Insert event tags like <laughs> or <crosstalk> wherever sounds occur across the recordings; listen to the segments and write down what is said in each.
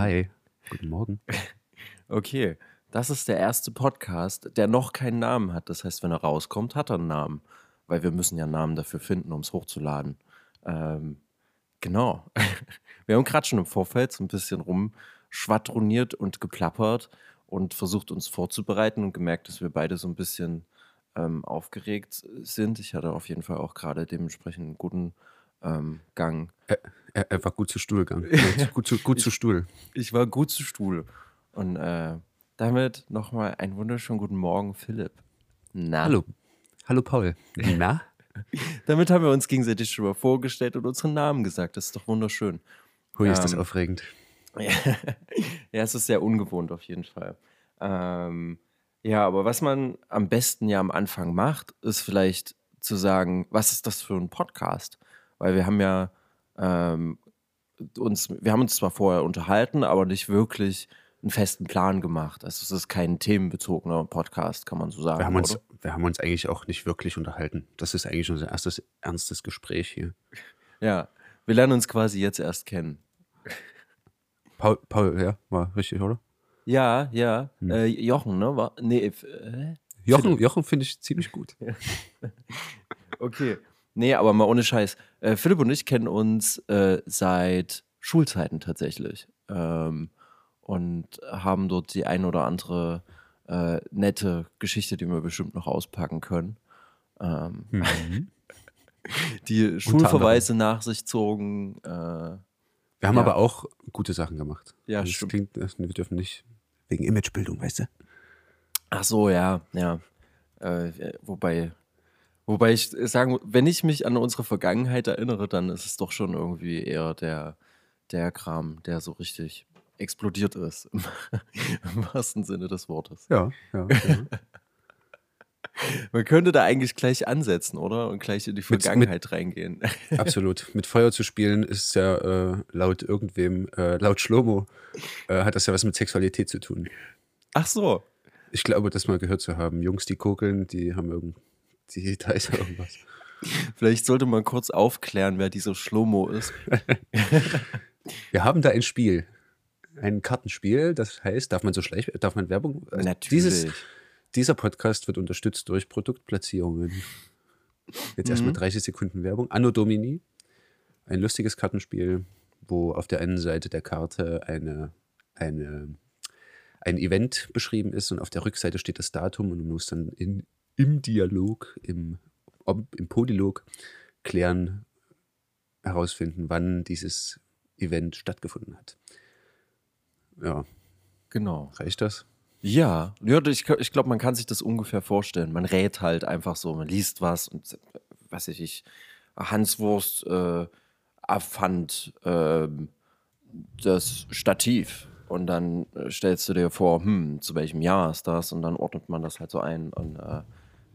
Morgen. Hi, guten Morgen. <laughs> Okay, das ist der erste Podcast, der noch keinen Namen hat. Das heißt, wenn er rauskommt, hat er einen Namen. Weil wir müssen ja einen Namen dafür finden, um es hochzuladen. Ähm, genau. <laughs> Wir haben gerade schon im Vorfeld so ein bisschen rumschwadroniert und geplappert und versucht, uns vorzubereiten und gemerkt, dass wir beide so ein bisschen ähm, aufgeregt sind. Ich hatte auf jeden Fall auch gerade dementsprechend einen guten ähm, Gang. Er, er, er war gut zu Stuhl gegangen. <laughs> Gut, zu, gut zu Stuhl. Ich war gut zu Stuhl. Und äh, damit nochmal einen wunderschönen guten Morgen, Philipp. Na, Hallo. Hallo Paul. Na? <laughs> Damit haben wir uns gegenseitig schon mal vorgestellt und unseren Namen gesagt. Das ist doch wunderschön. Hui, ist das Ähm, aufregend. Ja, <laughs> ja, es ist sehr ungewohnt auf jeden Fall. Ähm, ja, aber was man am besten ja am Anfang macht, ist vielleicht zu sagen, was ist das für ein Podcast? Weil wir haben ja ähm, uns, wir haben uns zwar vorher unterhalten, aber nicht wirklich einen festen Plan gemacht. Also es ist kein themenbezogener Podcast, kann man so sagen. Wir haben, uns, wir haben uns eigentlich auch nicht wirklich unterhalten. Das ist eigentlich unser erstes ernstes Gespräch hier. Ja, wir lernen uns quasi jetzt erst kennen. Paul, Paul ja, war richtig, oder? Ja, ja. Hm. Äh, Jochen, ne? War, nee, äh? Jochen, Jochen finde ich ziemlich gut. <laughs> Okay. Nee, aber mal ohne Scheiß. Äh, Philipp und ich kennen uns äh, seit Schulzeiten tatsächlich. Ähm, und haben dort die ein oder andere äh, nette Geschichte, die wir bestimmt noch auspacken können. Ähm, Mhm. <laughs> die Schulverweise nach sich zogen. Äh, Wir haben Ja. aber auch gute Sachen gemacht. Ja, das stimmt. klingt, wir dürfen nicht wegen Imagebildung, weißt du? ach so, ja, ja. Äh, wobei, wobei ich sagen, wenn ich mich an unsere Vergangenheit erinnere, dann ist es doch schon irgendwie eher der, der Kram, der so richtig explodiert ist, im, <laughs> im wahrsten Sinne des Wortes. Ja, ja. ja. <laughs> Man könnte da eigentlich gleich ansetzen, oder? Und gleich in die Mit- mit- Vergangenheit reingehen. <laughs> Absolut. Mit Feuer zu spielen ist ja äh, laut irgendwem, äh, laut Schlomo, äh, hat das ja was mit Sexualität zu tun. Ach so. Ich glaube, das mal gehört zu haben. Jungs, die kokeln, die haben irgend, die, <laughs> da ist ja irgendwas. Vielleicht sollte man kurz aufklären, wer dieser Schlomo ist. <laughs> Wir haben da ein Spiel, ein Kartenspiel. Das heißt, darf man so schlecht, darf man Werbung? Also Natürlich. Dieses, dieser Podcast wird unterstützt durch Produktplatzierungen. Jetzt erstmal 30 Sekunden Werbung. Anno Domini, ein lustiges Kartenspiel, wo auf der einen Seite der Karte eine, eine, ein Event beschrieben ist und auf der Rückseite steht das Datum und du musst dann in, im Dialog, im, im Polylog klären, herausfinden, wann dieses Event stattgefunden hat. Ja, Genau. reicht das? Ja, ja ich, ich glaube, man kann sich das ungefähr vorstellen. Man rät halt einfach so, man liest was und äh, weiß ich, ich Hanswurst äh, erfand ähm, das Stativ. Und dann äh, stellst du dir vor, hm, zu welchem Jahr ist das? Und dann ordnet man das halt so ein. Und äh,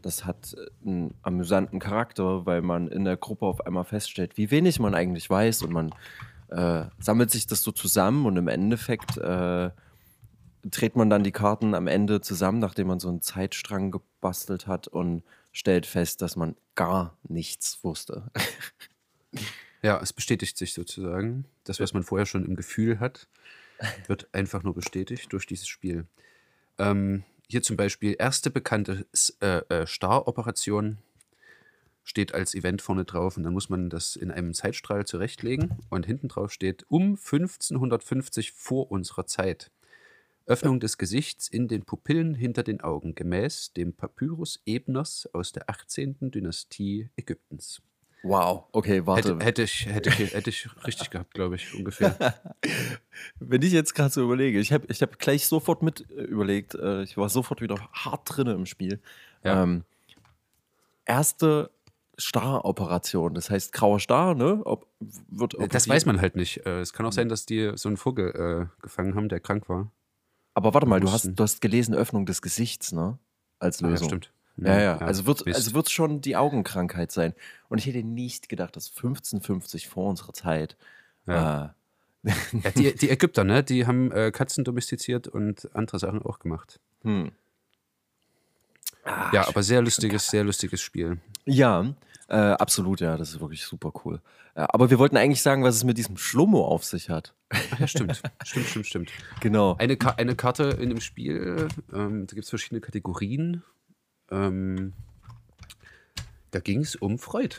das hat äh, einen amüsanten Charakter, weil man in der Gruppe auf einmal feststellt, wie wenig man eigentlich weiß. Und man äh, sammelt sich das so zusammen und im Endeffekt äh, dreht man dann die Karten am Ende zusammen, nachdem man so einen Zeitstrang gebastelt hat und stellt fest, dass man gar nichts wusste. <laughs> Ja, es bestätigt sich sozusagen. Das, was man vorher schon im Gefühl hat, wird einfach nur bestätigt durch dieses Spiel. Ähm, hier zum Beispiel erste bekannte äh, äh, Star-Operation steht als Event vorne drauf und dann muss man das in einem Zeitstrahl zurechtlegen und hinten drauf steht um 1550 vor unserer Zeit. Öffnung des Gesichts in den Pupillen hinter den Augen, gemäß dem Papyrus Ebners aus der 18. Dynastie Ägyptens. Wow, okay, warte. Hätte, hätte, ich, hätte, ich- hätte ich richtig gehabt, glaube ich, ungefähr. <laughs> Wenn ich jetzt gerade so überlege, ich habe ich hab gleich sofort mit äh, überlegt, äh, ich war sofort wieder hart drinne im Spiel. Ja. Ähm, erste Star-Operation, das heißt grauer Star, ne? Ob, wird das operiert. weiß man halt nicht. Äh, Es kann auch sein, dass die so einen Vogel äh, gefangen haben, der krank war. Aber warte mal, du hast, du hast gelesen Öffnung des Gesichts, ne? Als Ah, ja, Lösung. stimmt. Ja, ja. Also wird Mist. also wird's schon die Augenkrankheit sein. Und ich hätte nicht gedacht, dass 1550 vor unserer Zeit. Ja. Äh, ja, die, die Ägypter, ne, die haben äh, Katzen domestiziert und andere Sachen auch gemacht. hm. Ah, ja, aber sehr lustiges, sehr lustiges Spiel. Ja, Äh, absolut, ja, das ist wirklich super cool. Ja, aber wir wollten eigentlich sagen, was es mit diesem Schlummo auf sich hat. Ach ja, stimmt. stimmt, stimmt, stimmt. Genau. Eine, Ka eine Karte in dem Spiel, ähm, da gibt es verschiedene Kategorien. Ähm, da ging es um Freud.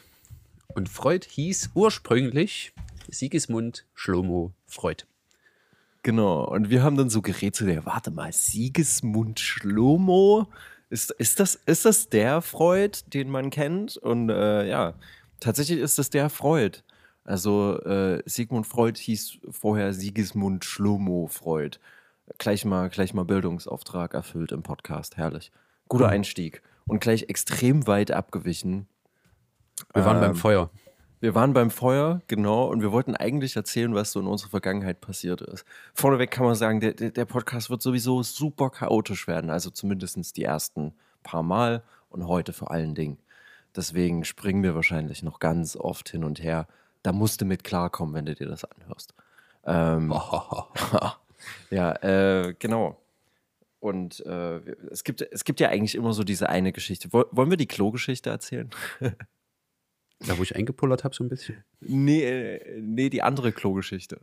Und Freud hieß ursprünglich Sigismund Schlomo Freud. Genau. Und wir haben dann so gerätselt, ja, warte mal, Sigismund Schlomo? Ist, ist, das, ist das der Freud, den man kennt? Und äh, ja, tatsächlich ist das der Freud. Also äh, Sigmund Freud hieß vorher Sigismund Schlomo Freud. Gleich mal, gleich mal Bildungsauftrag erfüllt im Podcast. Herrlich. Guter Einstieg. Und gleich extrem weit abgewichen. Wir waren Ähm, beim Feuer. Wir waren beim Feuer, genau, und wir wollten eigentlich erzählen, was so in unserer Vergangenheit passiert ist. Vorneweg kann man sagen, der, der Podcast wird sowieso super chaotisch werden, also zumindest die ersten paar Mal und heute vor allen Dingen. Deswegen springen wir wahrscheinlich noch ganz oft hin und her. Da musst du mit klarkommen, wenn du dir das anhörst. Ähm, <laughs> <laughs> ja, äh, genau. Und äh, es, gibt, es gibt ja eigentlich immer so diese eine Geschichte. Woll- Wollen wir die Klo-Geschichte erzählen? <laughs> Da, wo ich eingepullert habe, so ein bisschen. Nee, äh, nee, die andere Klogeschichte.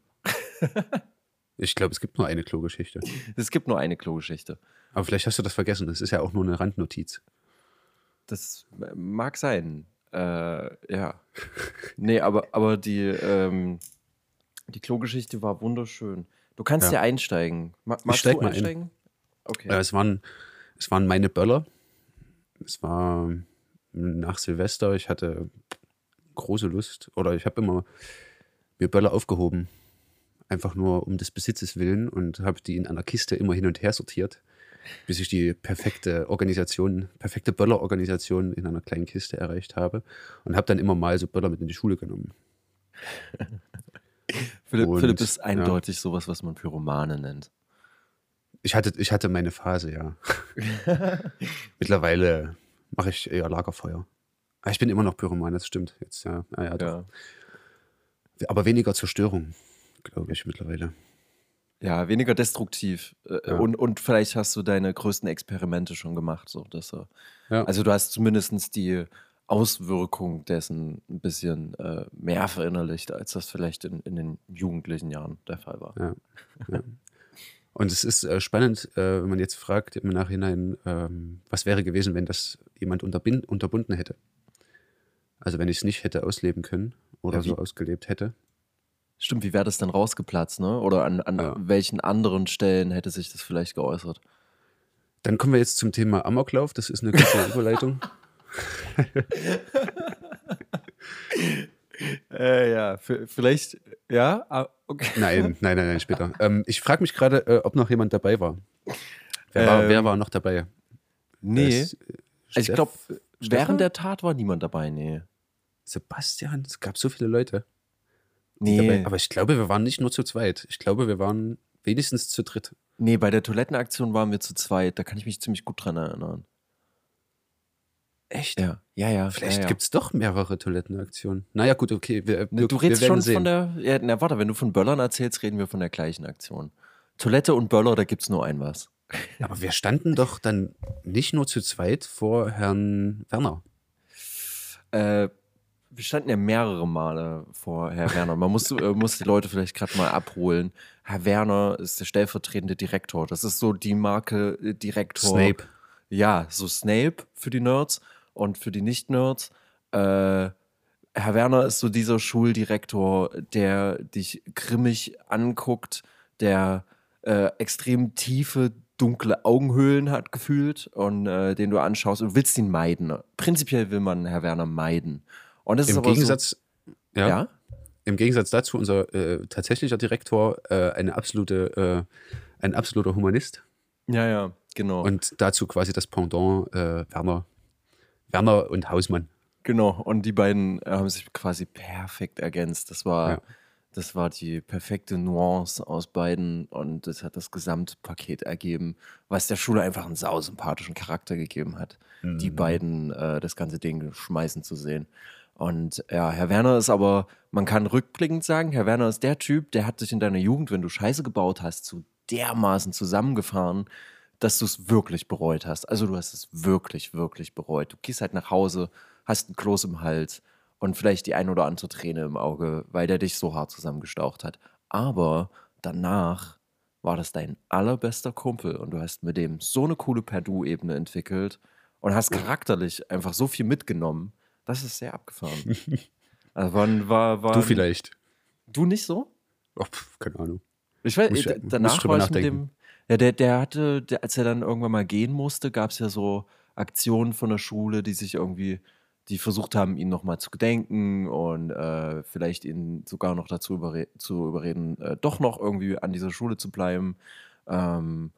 Ich glaube, es gibt nur eine Klogeschichte. Es gibt nur eine Klogeschichte. Aber vielleicht hast du das vergessen. Das ist ja auch nur eine Randnotiz. Das mag sein. Äh, ja. Nee, aber, aber die, ähm, die Klogeschichte war wunderschön. Du kannst Ja. ja, einsteigen. Ma magst steig du mal ein. einsteigen? Okay. Äh, es, waren, es waren meine Böller. Es war nach Silvester. Ich hatte große Lust. Oder ich habe immer mir Böller aufgehoben. Einfach nur um des Besitzes willen. Und habe die in einer Kiste immer hin und her sortiert. Bis ich die perfekte Organisation, perfekte Böllerorganisation in einer kleinen Kiste erreicht habe. Und habe dann immer mal so Böller mit in die Schule genommen. <laughs> Philipp, und, Philipp ist ja. eindeutig sowas, was man Pyromane nennt. Ich hatte, ich hatte meine Phase, ja. <laughs> Mittlerweile mache ich eher Lagerfeuer. Aber ich bin immer noch Pyroman, das stimmt. Jetzt, ja. Ah, ja. Ja. Aber weniger Zerstörung, glaube ich, mittlerweile. ja, weniger destruktiv. Äh, Ja. Und, und vielleicht hast du deine größten Experimente schon gemacht. So, dass, Ja. Also du hast zumindest die Auswirkung dessen ein bisschen äh, mehr verinnerlicht, als das vielleicht in, in den jugendlichen Jahren der Fall war. Ja. ja. Und es ist äh, spannend, äh, wenn man jetzt fragt im Nachhinein, ähm, was wäre gewesen, wenn das jemand unterbunden hätte. Also wenn ich es nicht hätte ausleben können oder Ja, so ausgelebt hätte. Stimmt, wie wäre das dann rausgeplatzt, ne? Oder an, an Ja. welchen anderen Stellen hätte sich das vielleicht geäußert? Dann kommen wir jetzt zum Thema Amoklauf. Das ist eine gute <laughs> Überleitung. <laughs> Äh, ja, vielleicht, ja, ah, okay. Nein, nein, nein, nein, später. <laughs> Ähm, ich frage mich gerade, äh, ob noch jemand dabei war. Wer, war Ähm, wer war noch dabei? Nee, Das, äh, also ich glaube, während der Tat war niemand dabei, nee. Sebastian, es gab so viele Leute. Nee, Dabei, aber ich glaube, wir waren nicht nur zu zweit. Ich glaube, wir waren wenigstens zu dritt. nee, bei der Toilettenaktion waren wir zu zweit, da kann ich mich ziemlich gut dran erinnern. Echt? Ja, ja, ja. Vielleicht ja, ja. gibt es doch mehrere Toilettenaktionen. Naja, gut, okay. Wir, Ne, wir, Du redest schon sehen. von der. Ja, na, warte, wenn du von Böllern erzählst, reden wir von der gleichen Aktion. Toilette und Böller, da gibt's nur ein was. <laughs> Aber wir standen doch dann nicht nur zu zweit vor Herrn Werner. Äh, wir standen ja mehrere Male vor Herr Werner. Man muss, äh, muss die Leute vielleicht gerade mal abholen. Herr Werner ist der stellvertretende Direktor. Das ist so die Marke äh, Direktor. Snape. Ja, so Snape für die Nerds und für die Nicht-Nerds. Äh, Herr Werner ist so dieser Schuldirektor, der dich grimmig anguckt, der äh, extrem tiefe, dunkle Augenhöhlen hat gefühlt und äh, den du anschaust und willst ihn meiden. Prinzipiell will man Herr Werner meiden. Und das ist Im aber Gegensatz, so, ja, ja? Im Gegensatz dazu, unser äh, tatsächlicher Direktor, äh, eine absolute, äh, ein absoluter Humanist. Ja, ja, genau. Und dazu quasi das Pendant äh, Werner. Werner und Hausmann. Genau, und die beiden äh, haben sich quasi perfekt ergänzt. Das war, Ja. das war die perfekte Nuance aus beiden und das hat das Gesamtpaket ergeben, was der Schule einfach einen sausympathischen Charakter gegeben hat, die beiden äh, das ganze Ding schmeißen zu sehen. Und ja, Herr Werner ist aber, man kann rückblickend sagen, Herr Werner ist der Typ, der hat sich in deiner Jugend, wenn du Scheiße gebaut hast, so dermaßen zusammengefahren, dass du es wirklich bereut hast. Also du hast es wirklich, wirklich bereut. Du gehst halt nach Hause, hast einen Kloß im Hals und vielleicht die ein oder andere Träne im Auge, weil der dich so hart zusammengestaucht hat. Aber danach war das dein allerbester Kumpel und du hast mit dem so eine coole Per-Du-Ebene entwickelt und hast charakterlich einfach so viel mitgenommen. Das ist sehr abgefahren. <laughs> also war, war, war, Du vielleicht. Du nicht so? Oh, pf, keine Ahnung. Ich weiß, Muss äh, muss danach war ich mit dem. Ja, der, der hatte, der, als er dann irgendwann mal gehen musste, gab es ja so Aktionen von der Schule, die sich irgendwie, die versucht haben, ihn nochmal zu gedenken und äh, vielleicht ihn sogar noch dazu überre zu überreden, äh, doch noch irgendwie an dieser Schule zu bleiben. Ähm,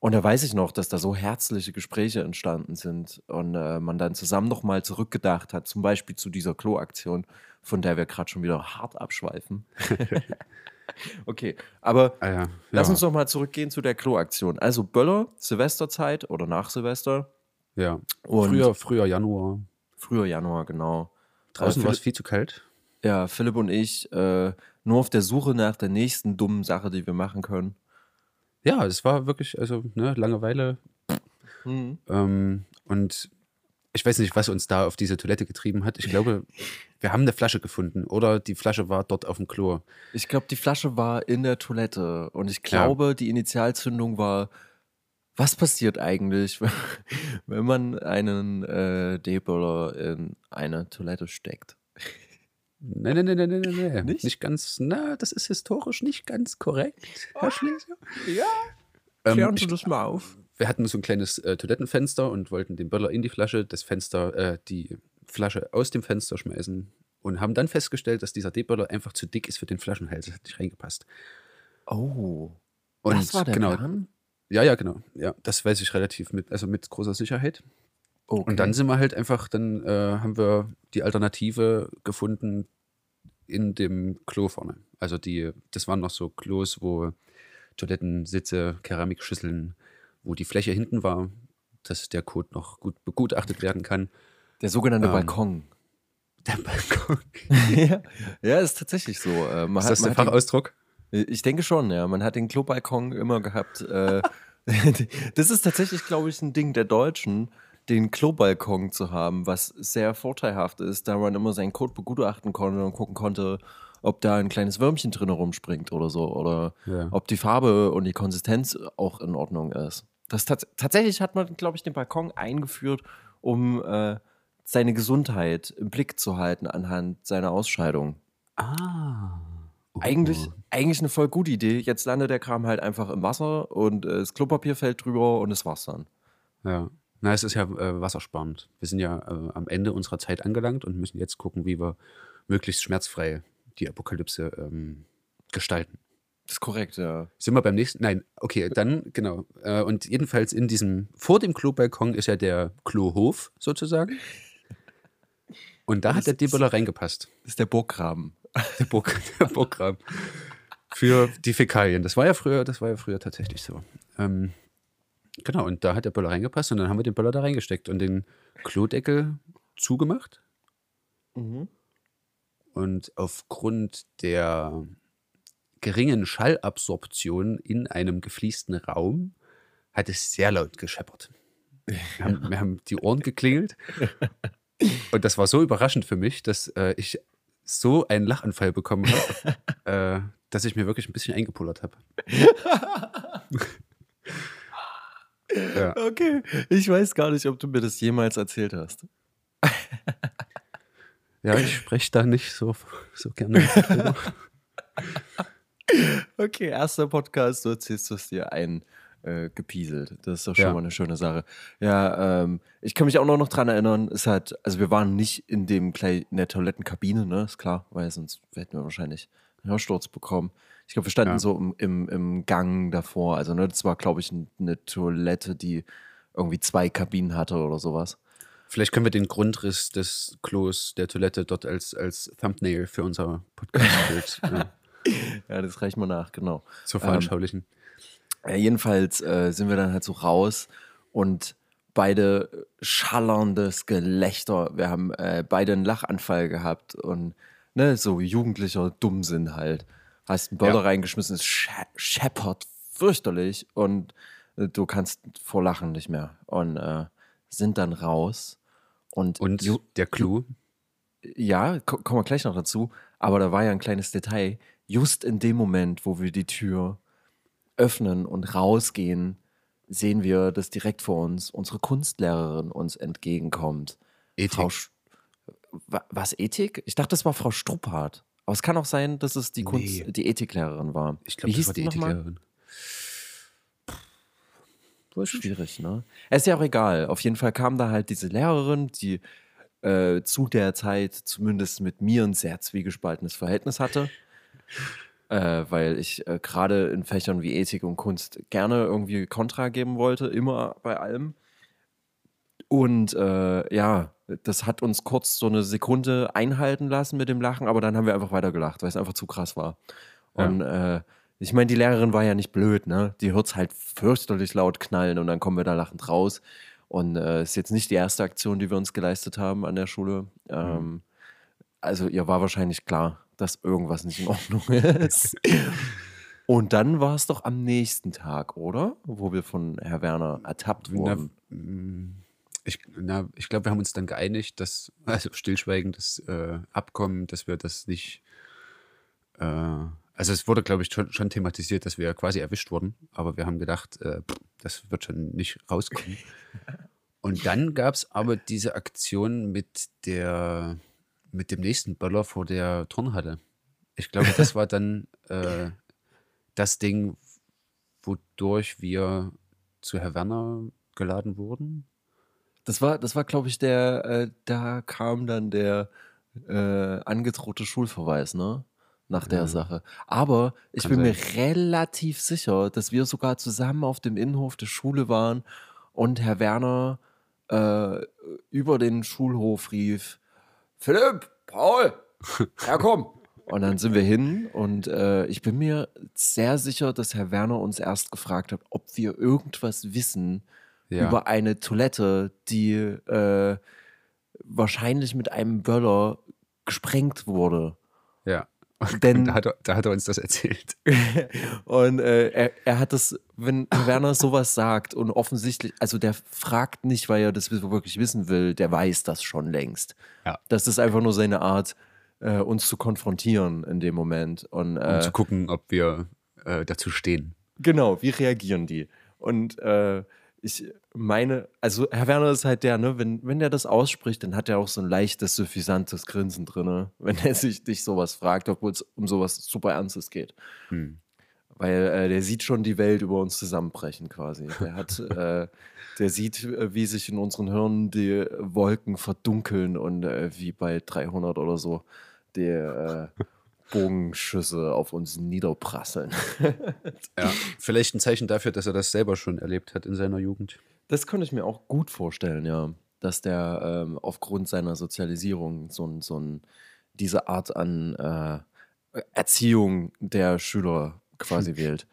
und da weiß ich noch, dass da so herzliche Gespräche entstanden sind und äh, man dann zusammen nochmal zurückgedacht hat, zum Beispiel zu dieser Klo-Aktion, von der wir gerade schon wieder hart abschweifen. <laughs> okay, aber Ah, ja. Lass ja. uns doch mal zurückgehen zu der Klo-Aktion. Also Böller, Silvesterzeit oder nach Silvester. Ja. Und Früher, früher Januar. früher Januar, genau. Draußen Äh, war es viel zu kalt. Ja, Philipp und ich äh, nur auf der Suche nach der nächsten dummen Sache, die wir machen können. Ja, es war wirklich, also, ne, Langeweile. Mhm. Ähm, und ich weiß nicht, was uns da auf diese Toilette getrieben hat. Ich glaube, wir haben eine Flasche gefunden oder die Flasche war dort auf dem Klo. Ich glaube, die Flasche war in der Toilette und ich glaube, die Initialzündung war, was passiert eigentlich, <laughs> wenn man einen äh, D-Böller in eine Toilette steckt? Nein, nein, nein, nein, nein, nein, nein. Nicht? Nicht ganz, na, das ist historisch nicht ganz korrekt, Herr Schlesinger. Ja, Ähm, klären Sie das mal auf. wir hatten so ein kleines äh, Toilettenfenster und wollten den Böller in die Flasche, das Fenster, äh, die Flasche aus dem Fenster schmeißen und haben dann festgestellt, dass dieser D-Böller einfach zu dick ist für den Flaschenhals. Das hat nicht reingepasst. Oh, Und das war der genau, Plan? ja, ja, genau. Ja, das weiß ich relativ mit, also mit großer Sicherheit. Okay. Und dann sind wir halt einfach, dann äh, haben wir die Alternative gefunden in dem Klo vorne. Also die, das waren noch so Klos, wo Toilettensitze, Keramikschüsseln, wo die Fläche hinten war, dass der Code noch gut begutachtet werden kann. Der sogenannte Ähm, Balkon. Der Balkon. <laughs> ja, ja, ist tatsächlich so. Äh, man Ist hat, das der Fachausdruck? den, ich denke schon, ja. Man hat den Klobalkon immer gehabt. Äh, <laughs> das ist tatsächlich, glaube ich, ein Ding der Deutschen, den Klobalkon zu haben, was sehr vorteilhaft ist, da man immer seinen Code begutachten konnte und gucken konnte, ob da ein kleines Würmchen drin rumspringt oder so. Oder Ja. ob die Farbe und die Konsistenz auch in Ordnung ist. Das tats tatsächlich hat man, glaube ich, den Balkon eingeführt, um äh, seine Gesundheit im Blick zu halten anhand seiner Ausscheidung. Ah. Eigentlich, eigentlich eine voll gute Idee. Jetzt landet der Kram halt einfach im Wasser und äh, das Klopapier fällt drüber und das war's dann. Ja. Na, es ist ja äh, wassersparend. Wir sind ja äh, am Ende unserer Zeit angelangt und müssen jetzt gucken, wie wir möglichst schmerzfrei die Apokalypse ähm, gestalten. Das ist korrekt, ja. Sind wir beim nächsten? Nein, okay, dann, genau. Äh, und jedenfalls in diesem, vor dem Klobalkon ist ja der Klohof sozusagen. Und da hat der D-Böller reingepasst. Das ist der Burggraben. Der, Burg, <laughs> der Burggraben. Für die Fäkalien. Das war ja früher, das war ja früher tatsächlich so. Ähm, genau, und da hat der Böller reingepasst und dann haben wir den Böller da reingesteckt und den Klodeckel zugemacht. Und aufgrund der geringen Schallabsorption in einem gefliesten Raum hat es sehr laut gescheppert. Wir haben, wir haben die Ohren geklingelt. <laughs> Und das war so überraschend für mich, dass äh, ich so einen Lachanfall bekommen habe, <laughs> äh, dass ich mir wirklich ein bisschen eingepullert habe. <laughs> ja. Okay. Ich weiß gar nicht, ob du mir das jemals erzählt hast. ja, ich spreche da nicht so, so gerne drüber. <laughs> Okay, erster Podcast, du erzählst es dir ein äh, gepieselt. Das ist doch schon Ja. mal eine schöne Sache. Ja, ähm, ich kann mich auch noch dran erinnern, es hat, also wir waren nicht in dem in der Toilettenkabine, ne, ist klar, weil sonst hätten wir wahrscheinlich einen Hörsturz bekommen. Ich glaube, wir standen Ja. so im, im, im Gang davor. Also, ne, das war, glaube ich, ein- eine Toilette, die irgendwie zwei Kabinen hatte oder sowas. Vielleicht können wir den Grundriss des Klos, der Toilette dort als, als Thumbnail für unser Podcast-Bild <laughs> ja, Ja, das reicht mal nach, genau. zu veranschaulichen. Ja, jedenfalls äh, sind wir dann halt so raus und beide schallerndes Gelächter. Wir haben äh, beide einen Lachanfall gehabt und ne, so jugendlicher Dummsinn halt. Hast einen Böller Ja. reingeschmissen, es sche scheppert fürchterlich und äh, du kannst vor Lachen nicht mehr. Und äh, sind dann raus Und, Und Ju- der Clou, ja, ko kommen wir gleich noch dazu. Aber da war ja ein kleines Detail. Just in dem Moment, wo wir die Tür öffnen und rausgehen, sehen wir, dass direkt vor uns unsere Kunstlehrerin uns entgegenkommt. Ethik. Frau Sch Wa- was Ethik? Ich dachte, das war Frau Strupphardt. Aber es kann auch sein, dass es die Kunst, Nee. die Ethiklehrerin war. ich glaube, das war die nochmal? Ethiklehrerin. Schwierig, ne? Ist ja auch egal. Auf jeden Fall kam da halt diese Lehrerin, die äh, zu der Zeit zumindest mit mir ein sehr zwiegespaltenes Verhältnis hatte. <laughs> äh, weil ich äh, gerade in Fächern wie Ethik und Kunst gerne irgendwie Kontra geben wollte, immer bei allem. Und äh, ja, das hat uns kurz so eine Sekunde einhalten lassen mit dem Lachen, aber dann haben wir einfach weitergelacht, weil es einfach zu krass war. Ja. Und äh, ich meine, die Lehrerin war ja nicht blöd, ne? Die hört es halt fürchterlich laut knallen und dann kommen wir da lachend raus. Und äh, ist jetzt nicht die erste Aktion, die wir uns geleistet haben an der Schule. Ähm, Also ihr war wahrscheinlich klar, dass irgendwas nicht in Ordnung <laughs> ist. Und dann war es doch am nächsten Tag, oder? Wo wir von Herr Werner ertappt Na, wurden. mm, ich na, ich glaube, wir haben uns dann geeinigt, dass, also stillschweigend das äh, Abkommen, dass wir das nicht, äh, also es wurde, glaube ich, schon, schon thematisiert, dass wir quasi erwischt wurden, aber wir haben gedacht, äh, das wird schon nicht rauskommen. <laughs> Und dann gab es aber diese Aktion mit der, mit dem nächsten Böller vor der Turnhalle. Ich glaube, das war dann <laughs> äh, das Ding, wodurch wir zu Herr Werner geladen wurden. Das war, das war, glaube ich, der, äh, da kam dann der äh, angedrohte Schulverweis, ne? Nach der Ja. Sache. Aber ich Kann bin mir sein. relativ sicher, dass wir sogar zusammen auf dem Innenhof der Schule waren und Herr Werner äh, über den Schulhof rief: Philipp, Paul, <laughs> herkomm! Und dann sind wir hin und äh, ich bin mir sehr sicher, dass Herr Werner uns erst gefragt hat, ob wir irgendwas wissen Ja. über eine Toilette, die äh, wahrscheinlich mit einem Böller gesprengt wurde. ja. Denn- <laughs> da, hat er, da hat er uns das erzählt. <laughs> Und äh, er, er hat das, wenn Werner sowas sagt und offensichtlich, also der fragt nicht, weil er das wirklich wissen will, der weiß das schon längst. Ja. Das ist einfach nur seine Art, äh, uns zu konfrontieren in dem Moment. Und Um äh, zu gucken, ob wir äh, dazu stehen. Genau, wie reagieren die? Und äh, ich meine, also Herr Werner ist halt der, ne, wenn, wenn der das ausspricht, dann hat er auch so ein leichtes, suffisantes Grinsen drin, <laughs> wenn er sich dich sowas fragt, obwohl es um sowas super Ernstes geht. Hm. Weil äh, der sieht schon die Welt über uns zusammenbrechen quasi. Der hat, <laughs> äh, der sieht, äh, wie sich in unseren Hirnen die Wolken verdunkeln und äh, wie bei 300 oder so die äh, Bogenschüsse auf uns niederprasseln. <laughs> Ja. Vielleicht ein Zeichen dafür, dass er das selber schon erlebt hat in seiner Jugend. Das könnte ich mir auch gut vorstellen, ja. Dass der ähm, aufgrund seiner Sozialisierung so, ein- so ein, diese Art an äh, Erziehung der Schüler quasi <laughs> wählt.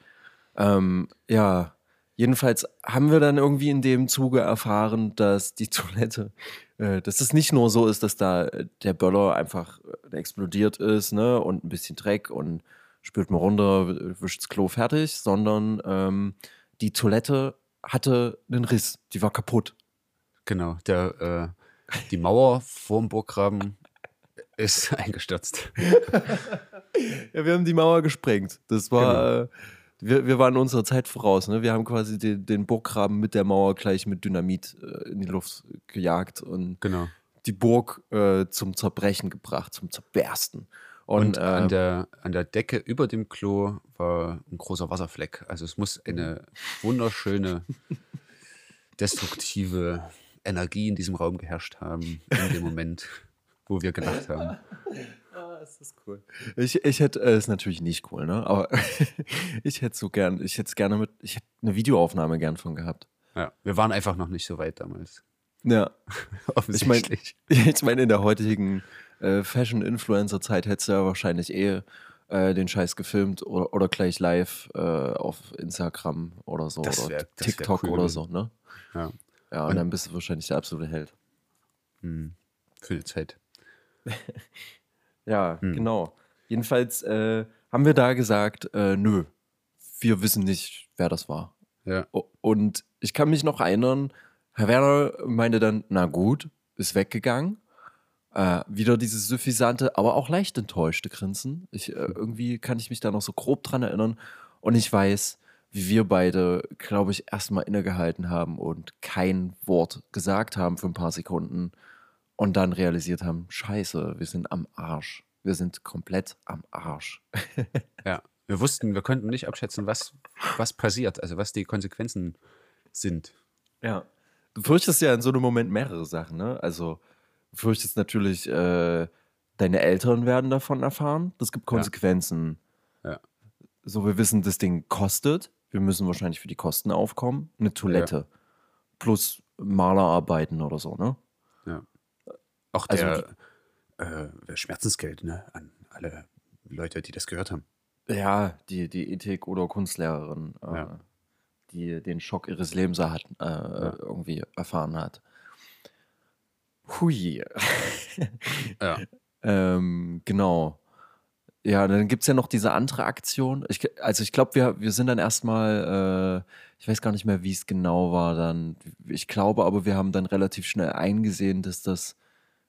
Ähm, ja, jedenfalls haben wir dann irgendwie in dem Zuge erfahren, dass die Toilette, dass es nicht nur so ist, dass da äh, der Böller einfach äh, explodiert ist, ne, und ein bisschen Dreck und spült mal runter, w- wischt's Klo fertig, sondern ähm, die Toilette hatte einen Riss, die war kaputt. Genau. Der, äh, die Mauer vorm Burggraben ist <laughs> eingestürzt. <laughs> Ja, wir haben die Mauer gesprengt. Das war, äh, wir, wir waren unserer Zeit voraus. Ne? Wir haben quasi den, den Burggraben mit der Mauer gleich mit Dynamit äh, in die Luft gejagt und Genau. die Burg äh, zum Zerbrechen gebracht, zum Zerbersten. Und, Und, an, äh, der, an der Decke über dem Klo war ein großer Wasserfleck. Also es muss eine wunderschöne, <laughs> destruktive Energie in diesem Raum geherrscht haben, in dem Moment, wo wir gelacht haben. Ah, ist cool. Ich, ich hätte, äh, ist natürlich nicht cool, ne? Aber <laughs> ich hätte so gern, ich hätte es gerne mit, ich hätte eine Videoaufnahme gern von gehabt. Ja, wir waren einfach noch nicht so weit damals. Ja. <laughs> Ich meine, Offensichtlich. <laughs> ich mein, in der heutigen äh, Fashion-Influencer-Zeit hättest du ja wahrscheinlich eh äh, den Scheiß gefilmt oder, oder gleich live äh, auf Instagram oder so Das oder wär- das wär TikTok cool oder so, ne? ja, Ja, und, Und- dann bist du wahrscheinlich der absolute Held. hm, für die Zeit. Ja, Hm. genau. Jedenfalls äh, haben wir da gesagt, äh, nö, wir wissen nicht, wer das war. Ja, Und ich kann mich noch erinnern, Herr Werner meinte dann, na gut, ist weggegangen. Äh, wieder dieses suffisante, aber auch leicht enttäuschte Grinsen. Ich, äh, irgendwie kann ich mich da noch so grob dran erinnern. Und ich weiß, wie wir beide, glaube ich, erstmal innegehalten haben und kein Wort gesagt haben für ein paar Sekunden und dann realisiert haben, scheiße, wir sind am Arsch. Wir sind komplett am Arsch. Ja, wir wussten, wir konnten nicht abschätzen, was, was passiert, also was die Konsequenzen sind. Ja. Du fürchtest ja in so einem Moment mehrere Sachen, ne? Also, du fürchtest natürlich, äh, deine Eltern werden davon erfahren. Das gibt Konsequenzen. Ja. So, wir wissen, das Ding kostet. Wir müssen wahrscheinlich für die Kosten aufkommen. Eine Toilette. Plus Malerarbeiten oder so, ne? Ja. Auch Also der äh, Schmerzensgeld, ne, an alle Leute, die das gehört haben. Ja, die, die Ethik- oder Kunstlehrerin, äh, Ja. die den Schock ihres Lebens hat, äh, irgendwie erfahren hat. Hui. Ja. <laughs> Ähm, genau. Ja, dann gibt es ja noch diese andere Aktion. Ich, also ich glaube, wir, wir sind dann erstmal, äh, ich weiß gar nicht mehr, wie es genau war dann. Ich glaube aber, wir haben dann relativ schnell eingesehen, dass das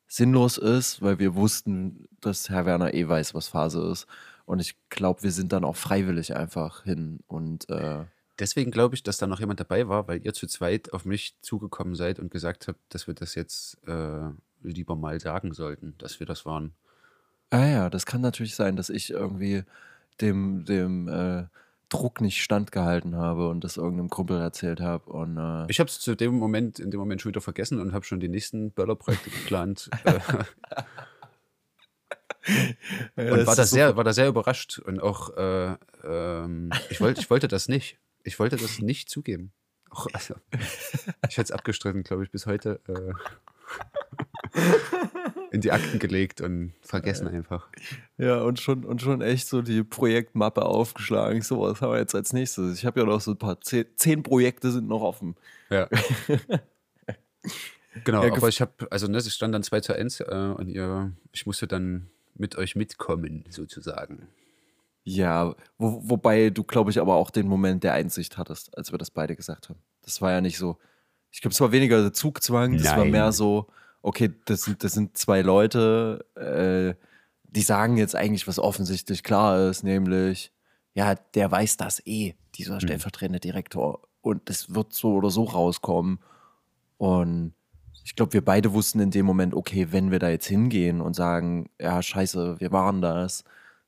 sinnlos ist, weil wir wussten, dass Herr Werner eh weiß, was Phase ist. Und ich glaube, wir sind dann auch freiwillig einfach hin und äh, Deswegen glaube ich, dass da noch jemand dabei war, weil ihr zu zweit auf mich zugekommen seid und gesagt habt, dass wir das jetzt äh, lieber mal sagen sollten, dass wir das waren. Ah ja, das kann natürlich sein, dass ich irgendwie dem, dem äh, Druck nicht standgehalten habe und das irgendeinem Kumpel erzählt habe. Und äh, Ich habe es zu dem Moment, in dem Moment schon wieder vergessen und habe schon die nächsten Böllerprojekte geplant. <laughs> äh, und war da, sehr, war da sehr überrascht und auch, äh, ähm, ich, wollt, ich wollte das nicht. Ich wollte das nicht zugeben. Auch, also, ich hätte es abgestritten, glaube ich, bis heute äh, <laughs> in die Akten gelegt und vergessen einfach. Ja, und schon, und schon echt so die Projektmappe aufgeschlagen. So, was haben wir jetzt als nächstes? Ich habe ja noch so ein paar, zehn, zehn Projekte sind noch offen. Ja. <laughs> genau, Ja, aber ich habe, also ne, es stand dann 2 zu 1 äh, und ihr, ich musste dann mit euch mitkommen, sozusagen. Ja, wo, wobei du, glaube ich, aber auch den Moment der Einsicht hattest, als wir das beide gesagt haben. Das war ja nicht so, ich glaube, es war weniger der Zugzwang, das war Nein. mehr so, okay, das sind, das sind zwei Leute, äh, die sagen jetzt eigentlich, was offensichtlich klar ist, nämlich, ja, der weiß das eh, dieser stellvertretende Direktor. Und das wird so oder so rauskommen. Und ich glaube, wir beide wussten in dem Moment, okay, wenn wir da jetzt hingehen und sagen, ja, scheiße, wir waren das,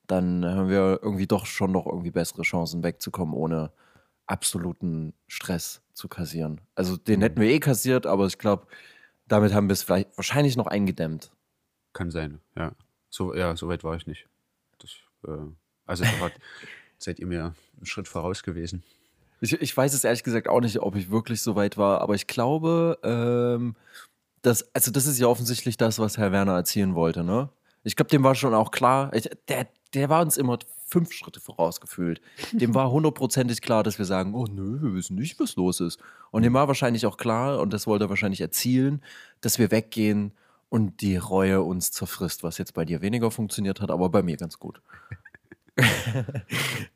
dann haben wir irgendwie doch schon noch irgendwie bessere Chancen wegzukommen, ohne absoluten Stress zu kassieren. Also den hätten wir eh kassiert, aber ich glaube, damit haben wir es vielleicht wahrscheinlich noch eingedämmt. Kann sein, ja. So, ja, so weit war ich nicht. Das, äh, also da wart, <laughs> seid ihr mir einen Schritt voraus gewesen. Ich, ich weiß es ehrlich gesagt auch nicht, ob ich wirklich so weit war, aber ich glaube, ähm, dass, also das ist ja offensichtlich das, was Herr Werner erzielen wollte, ne? Ich glaube, dem war schon auch klar, ich, der, der war uns immer fünf Schritte vorausgefühlt. Dem war hundertprozentig klar, dass wir sagen, oh nö, wir wissen nicht, was los ist. Und dem war wahrscheinlich auch klar, und das wollte er wahrscheinlich erzielen, dass wir weggehen und die Reue uns zerfrisst, was jetzt bei dir weniger funktioniert hat, aber bei mir ganz gut. <laughs>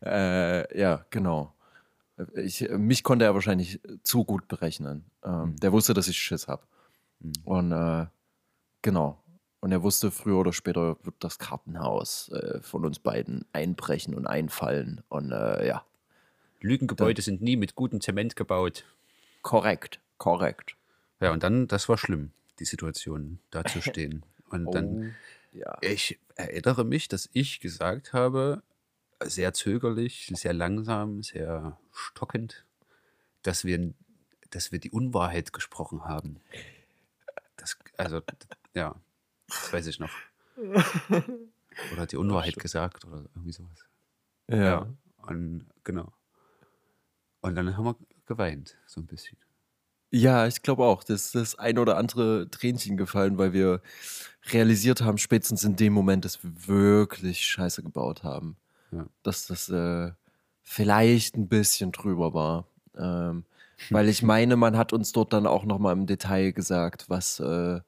äh, ja, genau. Ich, mich konnte er wahrscheinlich zu gut berechnen. Ähm, Der wusste, dass ich Schiss habe. Und äh, genau. Und er wusste, früher oder später wird das Kartenhaus äh, von uns beiden einbrechen und einfallen. Und äh, ja, Lügengebäude sind nie mit gutem Zement gebaut. korrekt, korrekt. Ja, und dann, das war schlimm, die Situation, da zu <laughs> stehen. Und dann, ja. ich erinnere mich, dass ich gesagt habe, sehr zögerlich, sehr langsam, sehr stockend, dass wir, dass wir die Unwahrheit gesprochen haben. Das, also, ja, weiß ich noch. Oder die Unwahrheit gesagt oder irgendwie sowas. Ja. Und genau. Und dann haben wir geweint, so ein bisschen. Ja, ich glaube auch, dass das ein oder andere Tränchen gefallen, weil wir realisiert haben, spätestens in dem Moment, dass wir wirklich Scheiße gebaut haben. Ja. Dass das äh, vielleicht ein bisschen drüber war. Ähm, weil ich <laughs> meine, man hat uns dort dann auch nochmal im Detail gesagt, was äh,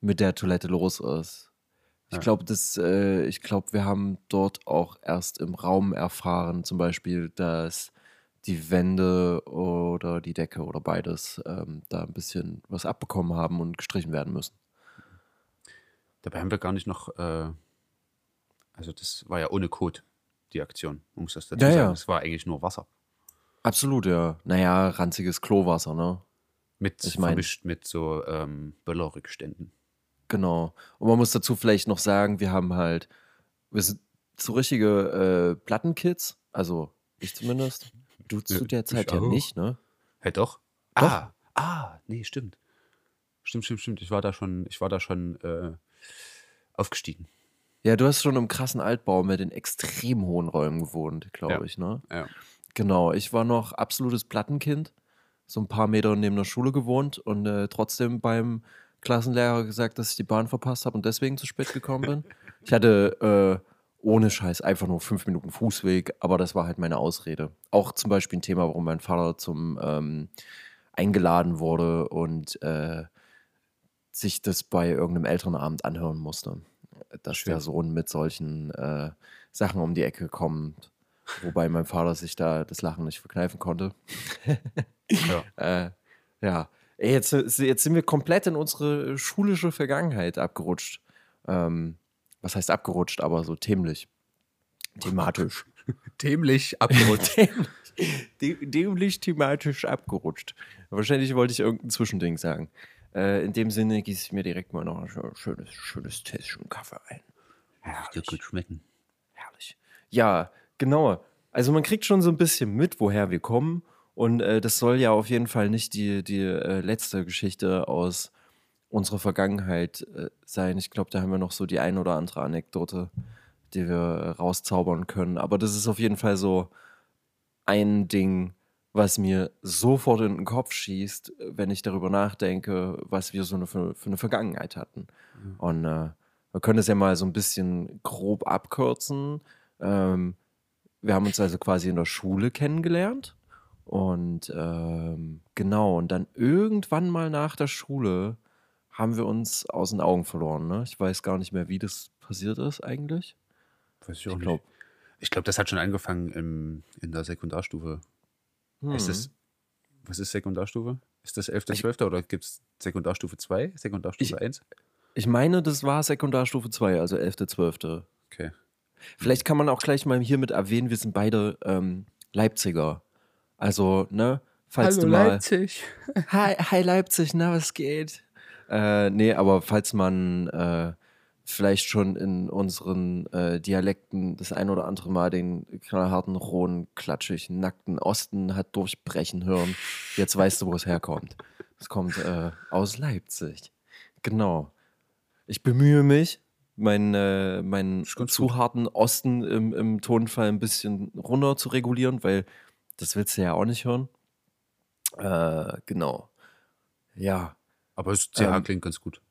mit der Toilette los ist. Ich glaube, das, äh, ich glaube, wir haben dort auch erst im Raum erfahren, zum Beispiel, dass die Wände oder die Decke oder beides ähm, da ein bisschen was abbekommen haben und gestrichen werden müssen. Dabei haben wir gar nicht noch, äh, also das war ja ohne Code, die Aktion. Muss das dazu Ja, sagen. ja. Es war eigentlich nur Wasser. Absolut, ja. Naja, ranziges Klowasser, ne? Mit, Ich mein- vermischt mit so ähm, Böllerrückständen. Genau. Und man muss dazu vielleicht noch sagen, wir haben halt, wir sind so richtige äh, Plattenkids, also ich zumindest. Du zu der Zeit ja nicht, ne? Hey, doch? Doch. Ah, ah, nee, stimmt. Stimmt, stimmt, stimmt. Ich war da schon, ich war da schon äh, aufgestiegen. Ja, du hast schon im krassen Altbau mit den extrem hohen Räumen gewohnt, glaube Ja. ich, ne? Ja. Genau, ich war noch absolutes Plattenkind, so ein paar Meter neben der Schule gewohnt und äh, trotzdem beim Klassenlehrer gesagt, dass ich die Bahn verpasst habe und deswegen zu spät gekommen bin. <laughs> Ich hatte äh, ohne Scheiß einfach nur fünf Minuten Fußweg, aber das war halt meine Ausrede. Auch zum Beispiel ein Thema, warum mein Vater zum ähm, eingeladen wurde und äh, sich das bei irgendeinem Elternabend anhören musste. Dass Schön. der Sohn mit solchen äh, Sachen um die Ecke kommt. Wobei mein Vater sich da das Lachen nicht verkneifen konnte. <laughs> ja. <laughs> Äh, ja. Ey, Jetzt, jetzt sind wir komplett in unsere schulische Vergangenheit abgerutscht. Ähm, was heißt abgerutscht, aber so themlich. Thematisch. <laughs> Dämlich abgerutscht. <laughs> Dämlich, dämlich thematisch abgerutscht. Wahrscheinlich wollte ich irgendein Zwischending sagen. Äh, in dem Sinne gieße ich mir direkt mal noch ein schö- schönes, schönes Tässchen Kaffee ein. ja, wird gut schmecken. Herrlich. Ja, genau. Also man kriegt schon so ein bisschen mit, woher wir kommen. Und äh, das soll ja auf jeden Fall nicht die, die äh, letzte Geschichte aus unserer Vergangenheit äh, sein. Ich glaube, da haben wir noch so die ein oder andere Anekdote, die wir rauszaubern können. Aber das ist auf jeden Fall so ein Ding, was mir sofort in den Kopf schießt, wenn ich darüber nachdenke, was wir so eine, für, für eine Vergangenheit hatten. Und äh, wir können es ja mal so ein bisschen grob abkürzen. Ähm, wir haben uns also quasi in der Schule kennengelernt. Und ähm, genau, und dann irgendwann mal nach der Schule haben wir uns aus den Augen verloren. Ne? Ich weiß gar nicht mehr, wie das passiert ist eigentlich. Weiß ich auch Ich nicht. glaube, Ich glaube, das hat schon angefangen im, in der Sekundarstufe. Ist das, was ist Sekundarstufe? Ist das 11. Ich- 12. oder gibt es Sekundarstufe 2, Sekundarstufe Ich- 1? ich meine, das war Sekundarstufe 2, also 11.12. Okay. Vielleicht kann man auch gleich mal hiermit erwähnen, wir sind beide ähm, Leipziger. Also, ne, falls du mal. Leipzig. <laughs> Hi, hi Leipzig, na, was geht? Äh, nee, aber falls man äh, vielleicht schon in unseren äh, Dialekten das ein oder andere Mal den knallharten, rohen, klatschig, nackten Osten hat durchbrechen hören, jetzt weißt du, wo es herkommt. Es kommt äh, aus Leipzig. Genau. Ich bemühe mich, meinen, äh, meinen zu harten Osten im, im Tonfall ein bisschen runter zu regulieren, weil das willst du ja auch nicht hören. Äh, genau. Ja, Aber das CH Ähm, klingt ganz gut.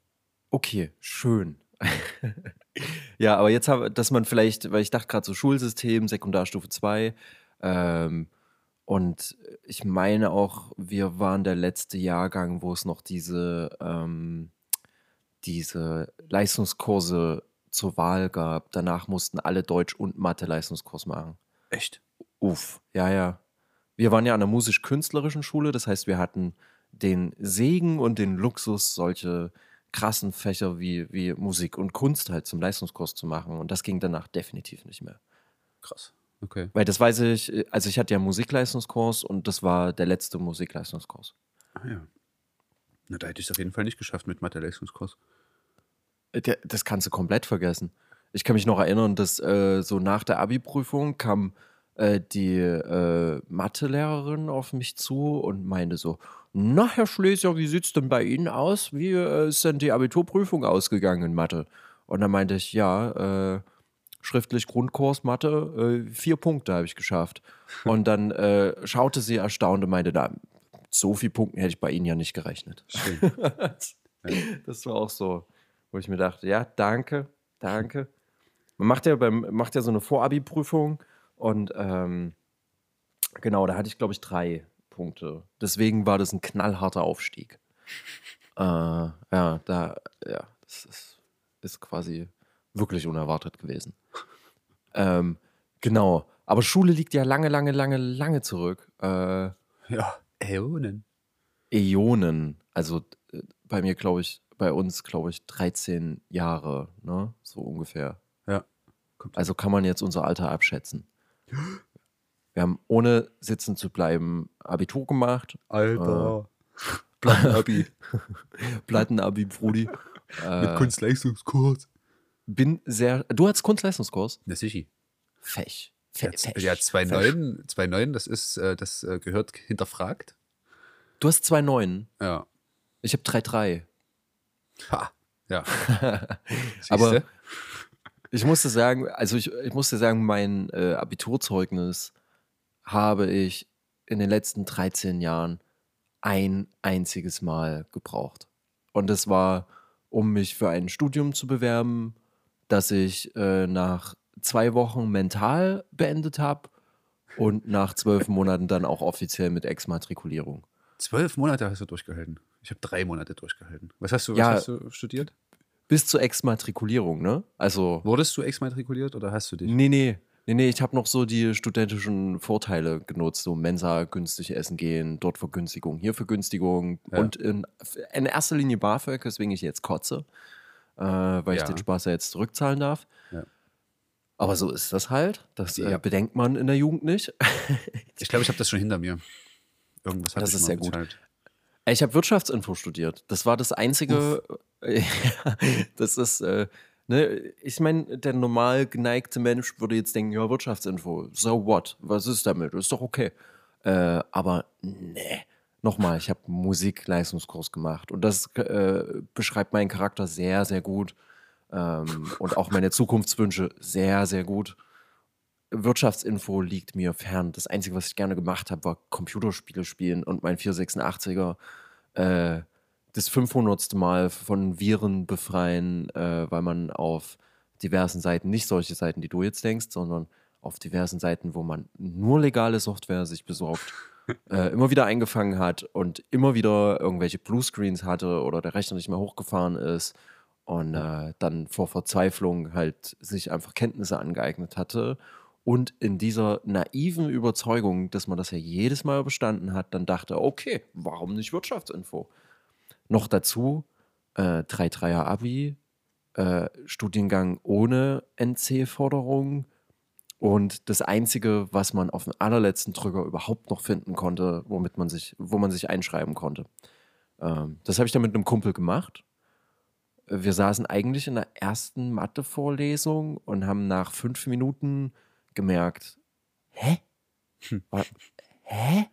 okay, schön. <laughs> ja, aber jetzt habe, dass man vielleicht, weil ich dachte gerade so Schulsystem, Sekundarstufe 2, ähm, und ich meine auch, wir waren der letzte Jahrgang, wo es noch diese, ähm, diese Leistungskurse zur Wahl gab. Danach mussten alle Deutsch- und Mathe-Leistungskurs machen. Echt? Uff, ja, ja. Wir waren ja an der musisch-künstlerischen Schule, das heißt, wir hatten den Segen und den Luxus, solche krassen Fächer wie, wie Musik und Kunst halt zum Leistungskurs zu machen. Und das ging danach definitiv nicht mehr. Krass. Okay. Weil das weiß ich, also ich hatte ja Musikleistungskurs und das war der letzte Musikleistungskurs. Ah ja. Na, da hätte ich es auf jeden Fall nicht geschafft mit Mathe-Leistungskurs. Äh, Das kannst du komplett vergessen. Ich kann mich noch erinnern, dass äh, so nach der Abi-Prüfung kam äh, die äh, Mathelehrerin auf mich zu und meinte so: Na, Herr Schlesier, wie sieht's denn bei Ihnen aus? Wie äh, ist denn die Abiturprüfung ausgegangen in Mathe? Und dann meinte ich: Ja, äh, schriftlich Grundkurs Mathe, äh, vier Punkte habe ich geschafft. <laughs> Und dann äh, schaute sie erstaunt und meinte: Na, so viel Punkten hätte ich bei Ihnen ja nicht gerechnet. <laughs> Das war auch so, wo ich mir dachte, ja, danke, danke. Man macht ja beim macht ja so eine Vorabi-Prüfung und ähm, genau, da hatte ich glaube ich drei Punkte. Deswegen war das ein knallharter Aufstieg. <laughs> Äh, ja, da, ja, das ist, ist quasi wirklich unerwartet gewesen. <laughs> Ähm, genau, aber Schule liegt ja lange, lange, lange, lange zurück. Äh, ja. Äonen. Äonen. Also äh, bei mir, glaube ich, bei uns, glaube ich, 13 Jahre, ne? So ungefähr. Ja. Also kann man jetzt unser Alter abschätzen. Wir haben ohne sitzen zu bleiben Abitur gemacht. Alter. <laughs> Plattenabi. <laughs> Plattenabi, Brudi. Mit Kunstleistungskurs. Bin sehr. Du hattest Kunstleistungskurs? Na sicher. Fech. Ja, Fe z- ja 2,9, 2,9, das ist, äh, das äh, gehört hinterfragt. Du hast 2,9. Ja. Ich habe 3,3. Ha. Ja. <laughs> Aber? Ich musste sagen, also ich, ich musste sagen, mein äh, Abiturzeugnis habe ich in den letzten 13 Jahren ein einziges Mal gebraucht. Und das war, um mich für ein Studium zu bewerben, das ich äh, nach zwei Wochen mental beendet habe und nach zwölf Monaten dann auch offiziell mit Exmatrikulierung. Zwölf Monate hast du durchgehalten. Ich habe drei Monate durchgehalten. Was hast du, was Ja. hast du studiert? Bis zur Exmatrikulierung, ne? Also. Wurdest du exmatrikuliert oder hast du dich? Nee, nee. Nee, nee, ich habe noch so die studentischen Vorteile genutzt, so Mensa günstig essen gehen, dort Vergünstigung, hier Vergünstigung Ja. und in, in erster Linie BAföG, weswegen ich jetzt kotze, äh, weil ich Ja. den Spaß ja jetzt zurückzahlen darf. Ja. Aber so ist das halt. Das Ja. äh, bedenkt man in der Jugend nicht. Ich glaube, ich habe das schon hinter mir. Irgendwas hatte Das ich ist sehr gut. bezahlt. Ich habe Wirtschaftsinfo studiert. Das war das einzige. <laughs> das ist, äh, ne, ich meine, der normal geneigte Mensch würde jetzt denken, ja, Wirtschaftsinfo, so what? Was ist damit? Ist doch okay. Äh, aber nee. Nochmal, ich habe Musikleistungskurs gemacht und das äh, beschreibt meinen Charakter sehr, sehr gut ähm, und auch meine Zukunftswünsche sehr, sehr gut. Wirtschaftsinfo liegt mir fern. Das Einzige, was ich gerne gemacht habe, war Computerspiele spielen und mein 486er äh, das 500. Mal von Viren befreien, äh, weil man auf diversen Seiten, nicht solche Seiten, die du jetzt denkst, sondern auf diversen Seiten, wo man nur legale Software sich besorgt, <laughs> äh, immer wieder eingefangen hat und immer wieder irgendwelche Bluescreens hatte oder der Rechner nicht mehr hochgefahren ist und äh, dann vor Verzweiflung halt sich einfach Kenntnisse angeeignet hatte und in dieser naiven Überzeugung, dass man das ja jedes Mal bestanden hat, dann dachte, okay, warum nicht Wirtschaftsinfo? Noch dazu äh, 3-3er Abi, äh, Studiengang ohne NC-Forderung und das Einzige, was man auf den allerletzten Drücker überhaupt noch finden konnte, womit man sich, wo man sich einschreiben konnte. Ähm, das habe ich dann mit einem Kumpel gemacht. Wir saßen eigentlich in der ersten Mathe-Vorlesung und haben nach fünf Minuten gemerkt, hä? Wa- hä?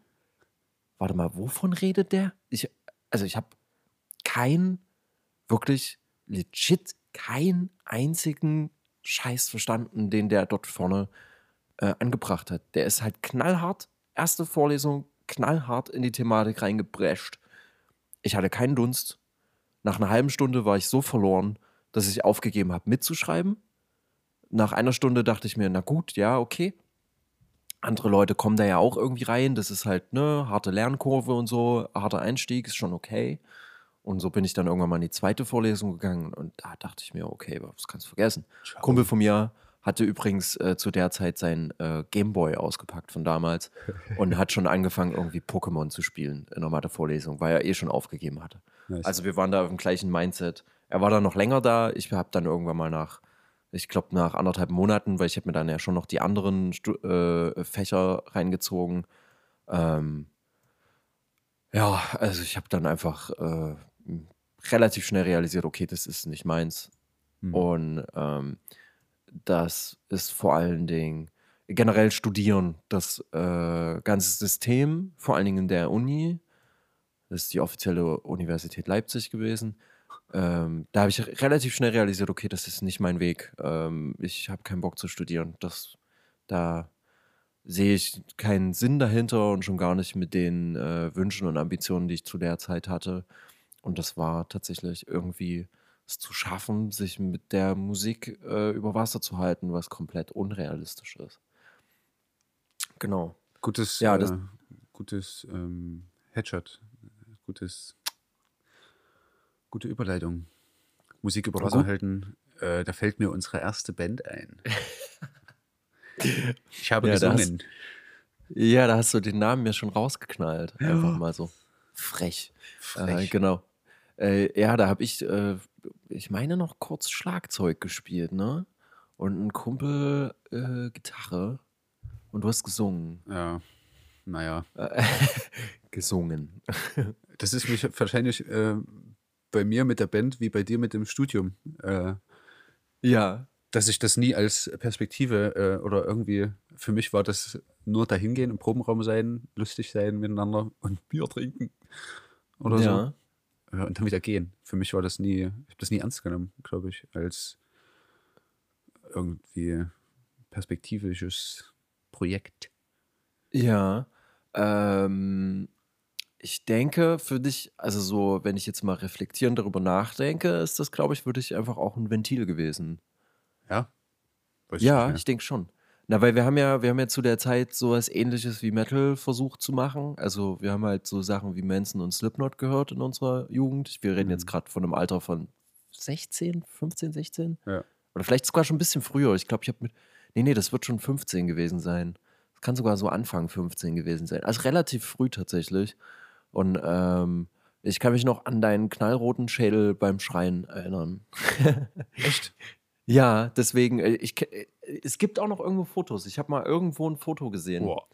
Warte mal, wovon redet der? Ich, also ich habe kein, wirklich legit keinen einzigen Scheiß verstanden, den der dort vorne äh, angebracht hat. Der ist halt knallhart, erste Vorlesung, knallhart in die Thematik reingebrescht. Ich hatte keinen Dunst. Nach einer halben Stunde war ich so verloren, dass ich aufgegeben habe, mitzuschreiben. Nach einer Stunde dachte ich mir, na gut, ja, okay. Andere Leute kommen da ja auch irgendwie rein. Das ist halt ne harte Lernkurve und so, harter Einstieg ist schon okay. Und so bin ich dann irgendwann mal in die zweite Vorlesung gegangen und da dachte ich mir, okay, das kannst du vergessen. Ciao. Kumpel von mir hatte übrigens äh, zu der Zeit sein äh, Gameboy ausgepackt von damals <laughs> und hat schon angefangen, irgendwie Pokémon zu spielen in der Mathe-Vorlesung, weil er eh schon aufgegeben hatte. Nice. Also wir waren da auf dem gleichen Mindset. Er war dann noch länger da. Ich habe dann irgendwann mal nach, ich glaube nach anderthalb Monaten, weil ich habe mir dann ja schon noch die anderen Stu äh, Fächer reingezogen. Ähm, ja, also ich habe dann einfach äh, relativ schnell realisiert, okay, das ist nicht meins. Hm. Und ähm, das ist vor allen Dingen generell studieren, das äh, ganze System, vor allen Dingen in der Uni, das ist die offizielle Universität Leipzig gewesen. Ähm, da habe ich relativ schnell realisiert, okay, das ist nicht mein Weg. Ähm, ich habe keinen Bock zu studieren. Das, da sehe ich keinen Sinn dahinter und schon gar nicht mit den äh, Wünschen und Ambitionen, die ich zu der Zeit hatte. Und das war tatsächlich irgendwie es zu schaffen, sich mit der Musik äh, über Wasser zu halten, was komplett unrealistisch ist. Genau. Gutes, Ja, äh, das- gutes ähm, Headshot. Gutes, gute Überleitung. Musik über Wasser gut. halten. Äh, da fällt mir unsere erste Band ein. <laughs> Ich habe Ja, da hast- gesungen. Ja, da hast du den Namen mir schon rausgeknallt. Einfach mal so. Frech. Äh, Frech. genau. Äh, ja, da habe ich, äh, ich meine, noch kurz Schlagzeug gespielt, ne? Und ein Kumpel äh, Gitarre. Und du hast gesungen. Ja, naja. <laughs> gesungen. <laughs> Das ist mich wahrscheinlich äh, bei mir mit der Band wie bei dir mit dem Studium. Äh, Ja. dass ich das nie als Perspektive äh, oder irgendwie, für mich war das nur dahin gehen, im Probenraum sein, lustig sein miteinander und Bier trinken oder ja. so. Ja, und dann wieder gehen. Für mich war das nie, ich habe das nie ernst genommen, glaube ich, als irgendwie perspektivisches Projekt. Ja. Ähm, ich denke, für dich, also so, wenn ich jetzt mal reflektierend darüber nachdenke, ist das, glaube ich, für dich einfach auch ein Ventil gewesen. Ja? Weiß Ja, nicht ich denke schon. Na, weil wir haben ja, wir haben ja zu der Zeit sowas ähnliches wie Metal versucht zu machen. Also wir haben halt so Sachen wie Manson und Slipknot gehört in unserer Jugend. Wir reden jetzt Mhm. gerade von einem Alter von 16, 15, 16. Ja. Oder vielleicht sogar schon ein bisschen früher. Ich glaube, ich habe mit. Nee, nee, das wird schon 15 gewesen sein. Das kann sogar so Anfang 15 gewesen sein. Also relativ früh tatsächlich. Und ähm, ich kann mich noch an deinen knallroten Schädel beim Schreien erinnern. <laughs> Echt? Ja, deswegen, äh, ich, äh, es gibt auch noch irgendwo Fotos. Ich habe mal irgendwo ein Foto gesehen. Boah,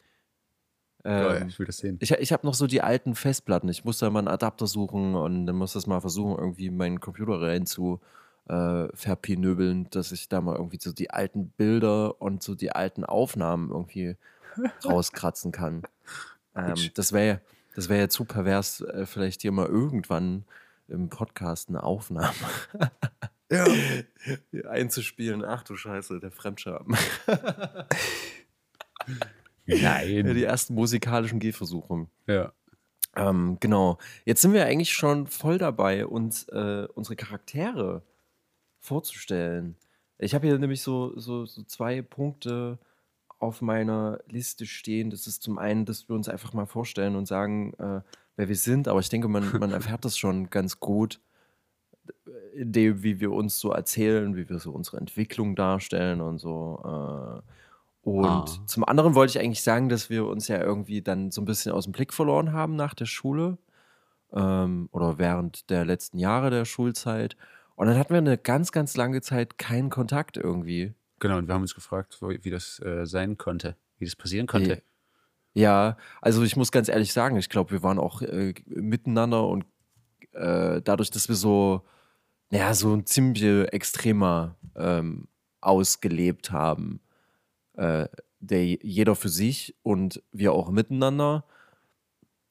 Ähm, ich will das sehen. ich ich habe noch so die alten Festplatten. Ich musste mal einen Adapter suchen und dann musste das mal versuchen, irgendwie meinen Computer rein zu äh, verpinöbeln, dass ich da mal irgendwie so die alten Bilder und so die alten Aufnahmen irgendwie <laughs> rauskratzen kann. Ähm, das wäre das wär ja zu pervers, äh, vielleicht hier mal irgendwann im Podcast eine Aufnahme <laughs> Ja. <laughs> einzuspielen. Ach du Scheiße, der Fremdscham. <laughs> Ja, die Nein. ersten musikalischen Gehversuche. Ja. Ähm, genau. Jetzt sind wir eigentlich schon voll dabei, uns äh, unsere Charaktere vorzustellen. Ich habe hier nämlich so, so, so zwei Punkte auf meiner Liste stehen. Das ist zum einen, dass wir uns einfach mal vorstellen und sagen, äh, wer wir sind. Aber ich denke, man, man <laughs> erfährt das schon ganz gut, äh, in dem, wie wir uns so erzählen, wie wir so unsere Entwicklung darstellen und so. Äh, und Ah. zum anderen wollte ich eigentlich sagen, dass wir uns ja irgendwie dann so ein bisschen aus dem Blick verloren haben nach der Schule ähm, oder während der letzten Jahre der Schulzeit. Und dann hatten wir eine ganz, ganz lange Zeit keinen Kontakt irgendwie. Genau, und wir haben uns gefragt, wie das äh, sein konnte, wie das passieren konnte. Ja, also ich muss ganz ehrlich sagen, ich glaube, wir waren auch äh, miteinander und äh, dadurch, dass wir so, ja, so ein ziemlich extremer ähm, ausgelebt haben, äh, der jeder für sich und wir auch miteinander.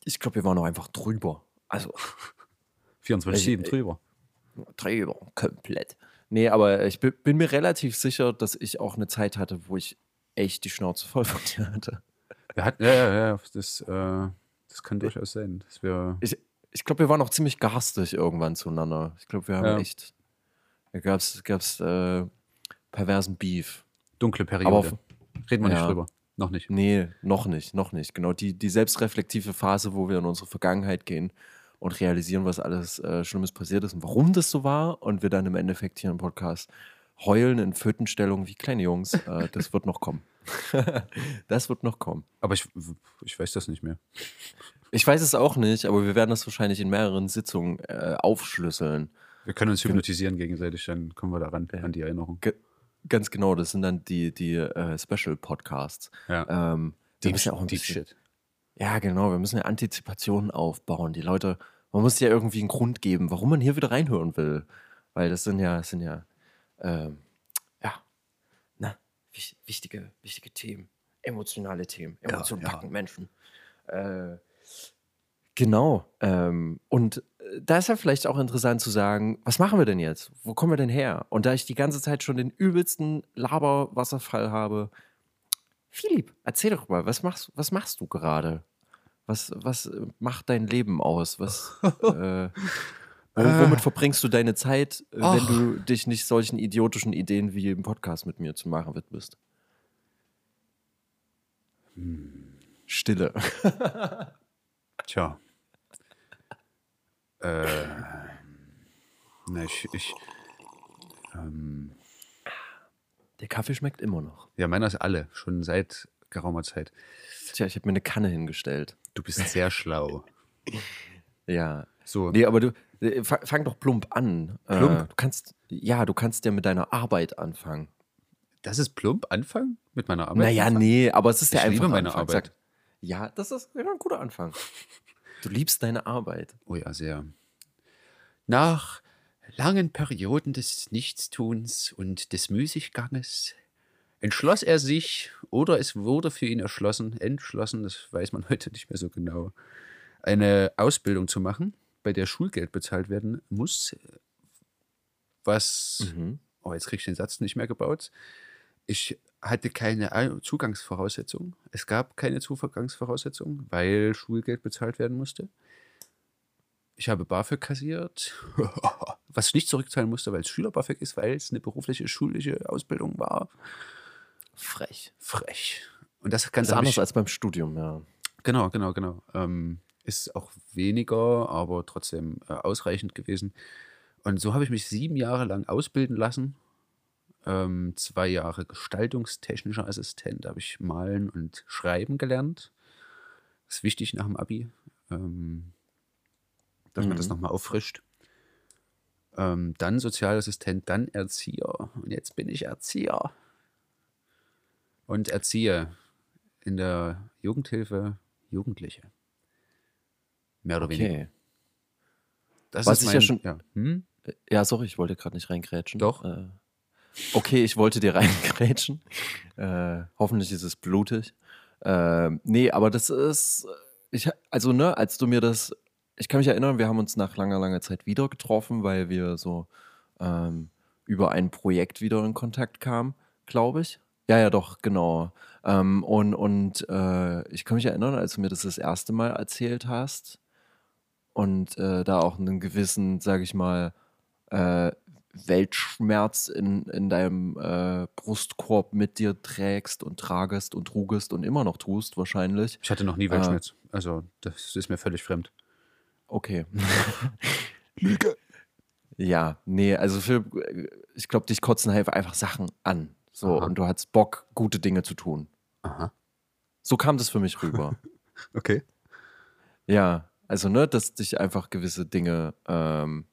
Ich glaube, wir waren auch einfach drüber. Also <laughs> 24-7 Äh, drüber. drüber, komplett. Nee, aber ich bin, mir relativ sicher, dass ich auch eine Zeit hatte, wo ich echt die Schnauze voll von dir hatte. Hatten, ja, ja, ja, das, äh, das kann durchaus sein, dass wir. Ich, ich glaube, wir waren auch ziemlich garstig irgendwann zueinander. Ich glaube, wir haben Ja. echt. Da gab es gab's, äh, perversen Beef. Dunkle Aber Periode. auf, Reden wir nicht ja. drüber. Noch nicht. nee, noch nicht, noch nicht. Genau, die, die selbstreflektive Phase, wo wir in unsere Vergangenheit gehen und realisieren, was alles äh, Schlimmes passiert ist und warum das so war. Und wir dann im Endeffekt hier im Podcast heulen in Fötenstellung wie kleine Jungs. Äh, das wird noch kommen. <laughs> das wird noch kommen. Aber ich, ich weiß das nicht mehr. Ich weiß es auch nicht, aber wir werden das wahrscheinlich in mehreren Sitzungen äh, aufschlüsseln. Wir können uns hypnotisieren gegenseitig, dann kommen wir daran, an die Erinnerung. Ge ganz genau, das sind dann die, die äh, Special-Podcasts. Ja. Ähm, müssen ja auch ein Deep bisschen, Shit. Ja, genau, wir müssen ja Antizipation aufbauen. Die Leute, man muss ja irgendwie einen Grund geben, warum man hier wieder reinhören will. Weil das sind ja, das sind ja, ähm, ja, na, wich- wichtige, wichtige Themen. Emotionale Themen. Ja, Emotionen ja. packen Menschen. Äh, genau. Ähm, und äh, da ist ja vielleicht auch interessant zu sagen, was machen wir denn jetzt? Wo kommen wir denn her? Und da ich die ganze Zeit schon den übelsten Laberwasserfall habe, Philipp, erzähl doch mal, was machst, was machst du gerade? Was, was äh, macht dein Leben aus? Was, <laughs> äh, wo, womit verbringst du deine Zeit, äh, wenn Ach. du dich nicht solchen idiotischen Ideen wie im Podcast mit mir zu machen widmest? Stille. <laughs> Tja. äh, na, ich, ich ähm, Der Kaffee schmeckt immer noch. ja, meiner ist alle, schon seit geraumer Zeit. Tja, ich habe mir eine Kanne hingestellt. Du bist sehr schlau. Ja. So. Nee, aber du äh, fa- fang doch plump an. Plump? Äh, du kannst, ja, du kannst ja mit deiner Arbeit anfangen. Das ist plump, anfangen mit meiner Arbeit? naja, anfangen? nee, aber es ist Ich der liebe einfache meine Anfang. Arbeit. Sag, ja, das ist ja, ein guter Anfang. <laughs> Du liebst deine Arbeit. Oh ja, sehr. Nach langen Perioden des Nichtstuns und des Müßigganges entschloss er sich, oder es wurde für ihn erschlossen, entschlossen, das weiß man <laughs> heute nicht mehr so genau, eine Ausbildung zu machen, bei der Schulgeld bezahlt werden muss, was, Mhm. oh, jetzt krieg ich den Satz nicht mehr gebaut. Ich hatte keine Au- Zugangsvoraussetzung. Es gab keine Zugangsvoraussetzung, weil Schulgeld bezahlt werden musste. Ich habe BAföG kassiert, <laughs> was ich nicht zurückzahlen musste, weil es Schüler-BAföG ist, weil es eine berufliche, schulische Ausbildung war. Frech. Frech. Und das habe anders ich, als beim Studium, ja. Genau, genau, genau. Ähm, ist auch weniger, aber trotzdem äh, ausreichend gewesen. Und so habe ich mich sieben Jahre lang ausbilden lassen. Ähm, zwei Jahre gestaltungstechnischer Assistent, da habe ich malen und schreiben gelernt. Das ist wichtig nach dem Abi, ähm, dass man das Mhm. nochmal auffrischt. Ähm, dann Sozialassistent, dann Erzieher. Und jetzt bin ich Erzieher. Und erziehe in der Jugendhilfe Jugendliche. Mehr oder weniger. Okay. Das Was ich ja schon- Ja. Hm? Ja, sorry, ich wollte gerade nicht reingrätschen. Doch. Äh, okay, ich wollte dir <laughs> reingrätschen. Äh, hoffentlich ist es blutig. Äh, nee, aber das ist, ich, also ne, als du mir das, ich kann mich erinnern, wir haben uns nach langer, langer Zeit wieder getroffen, weil wir so ähm, über ein Projekt wieder in Kontakt kamen, glaube ich. Ja, ja, doch, genau. Ähm, und und äh, ich kann mich erinnern, als du mir das das erste Mal erzählt hast und äh, da auch einen gewissen, sage ich mal, äh, Weltschmerz in, in deinem äh, Brustkorb mit dir trägst und tragest und trugest und immer noch tust, wahrscheinlich. Ich hatte noch nie Ah. Weltschmerz. Also, das ist mir völlig fremd. Okay. <laughs> Ja, nee, also für, ich glaube, dich kotzen halt einfach Sachen an. So, Aha. und du hattest Bock, gute Dinge zu tun. Aha. So kam das für mich <laughs> rüber. Okay. Ja, also ne, dass dich einfach gewisse Dinge, ähm,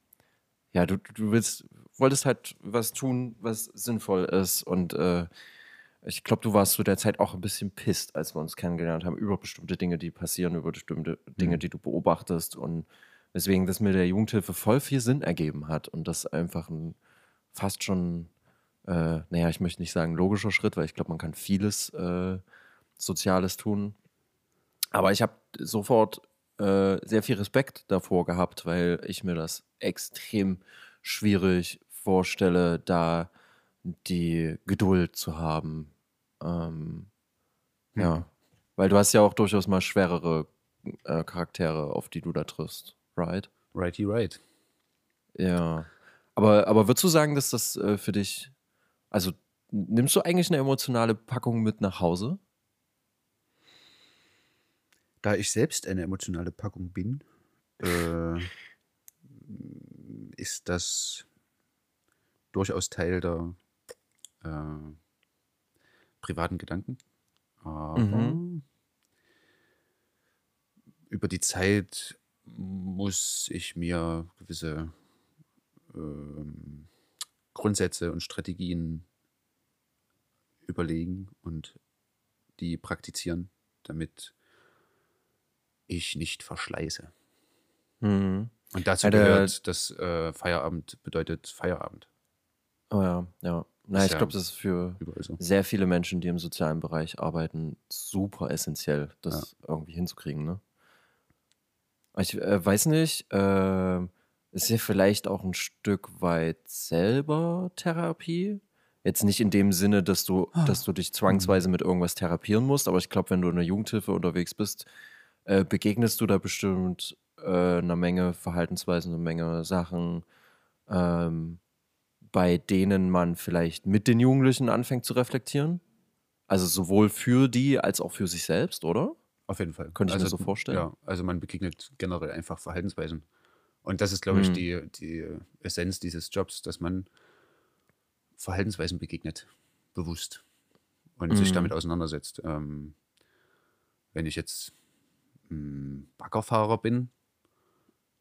ja, du, du willst, wolltest halt was tun, was sinnvoll ist und äh, ich glaube, du warst zu der Zeit auch ein bisschen pisst, als wir uns kennengelernt haben, über bestimmte Dinge, die passieren, über bestimmte Dinge, Mhm. die du beobachtest und weswegen das mit der Jugendhilfe voll viel Sinn ergeben hat und das einfach ein fast schon, äh, naja, ich möchte nicht sagen logischer Schritt, weil ich glaube, man kann vieles äh, Soziales tun. Aber ich habe sofort äh, sehr viel Respekt davor gehabt, weil ich mir das extrem schwierig vorstelle, da die Geduld zu haben. Ähm, Ja, Mhm. weil du hast ja auch durchaus mal schwerere äh, Charaktere, auf die du da triffst, right? Righty right. Ja. Aber, aber würdest du sagen, dass das äh, für dich, also nimmst du eigentlich eine emotionale Packung mit nach Hause? Da ich selbst eine emotionale Packung bin, äh, ist das durchaus Teil der äh, privaten Gedanken. Aber Mhm. über die Zeit muss ich mir gewisse ähm, Grundsätze und Strategien überlegen und die praktizieren, damit ich nicht verschleiße. Mhm. Und dazu gehört, dass äh, Feierabend bedeutet Feierabend. Oh ja, ja. Ist ich ja- glaube, das ist für so. sehr viele Menschen, die im sozialen Bereich arbeiten, super essentiell, das irgendwie hinzukriegen, ne? Ich äh, weiß nicht, äh, ist ja vielleicht auch ein Stück weit selber Therapie. Jetzt nicht in dem Sinne, dass du, Ah. dass du dich zwangsweise mit irgendwas therapieren musst, aber ich glaube, wenn du in der Jugendhilfe unterwegs bist, äh, begegnest du da bestimmt äh, einer Menge Verhaltensweisen, einer Menge Sachen, ähm, bei denen man vielleicht mit den Jugendlichen anfängt zu reflektieren. Also sowohl für die als auch für sich selbst, oder? Auf jeden Fall. Könnte ich mir so vorstellen. Ja, also man begegnet generell einfach Verhaltensweisen. Und das ist, glaube ich, Mhm. die, die Essenz dieses Jobs, dass man Verhaltensweisen begegnet, bewusst und sich Mhm. damit auseinandersetzt. Ähm, wenn ich jetzt ein Baggerfahrer bin,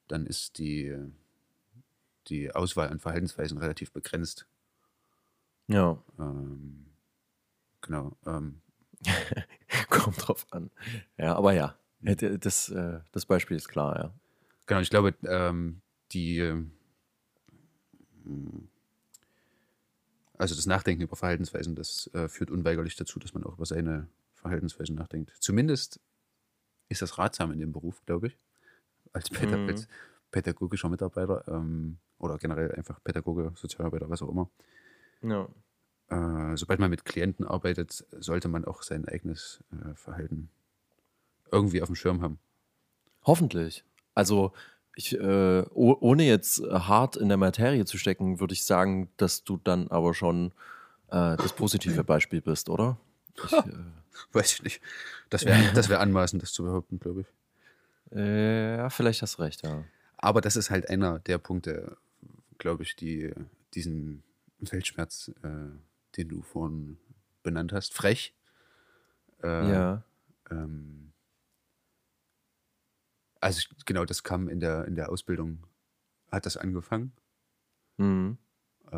dann ist die, die Auswahl an Verhaltensweisen relativ begrenzt. Ja. Ähm, genau. Ähm, <laughs> Kommt drauf an. Ja, aber ja, hätte- das, äh, das Beispiel ist klar, ja. Genau, ich glaube, ähm, die, ähm, also das Nachdenken über Verhaltensweisen, das äh, führt unweigerlich dazu, dass man auch über seine Verhaltensweisen nachdenkt. Zumindest ist das ratsam in dem Beruf, glaube ich, als, Päda Mhm. pädagogischer Mitarbeiter ähm, oder generell einfach Pädagoge, Sozialarbeiter, was auch immer. Ja. Äh, sobald man mit Klienten arbeitet, sollte man auch sein eigenes äh, Verhalten irgendwie auf dem Schirm haben. Hoffentlich. Also, ich, äh, oh, ohne jetzt hart in der Materie zu stecken, würde ich sagen, dass du dann aber schon äh, das positive Beispiel bist, oder? <laughs> Ich, äh, Weiß ich nicht. Das wäre <laughs> das wär anmaßend, das zu behaupten, glaube ich. äh, ja, vielleicht hast du recht, ja. Aber das ist halt einer der Punkte, glaube ich, die diesen Weltschmerz, äh, den du vorhin benannt hast, frech. Äh, ja. Ähm, also ich- genau, das kam in der, in der Ausbildung, hat das angefangen Mhm. äh,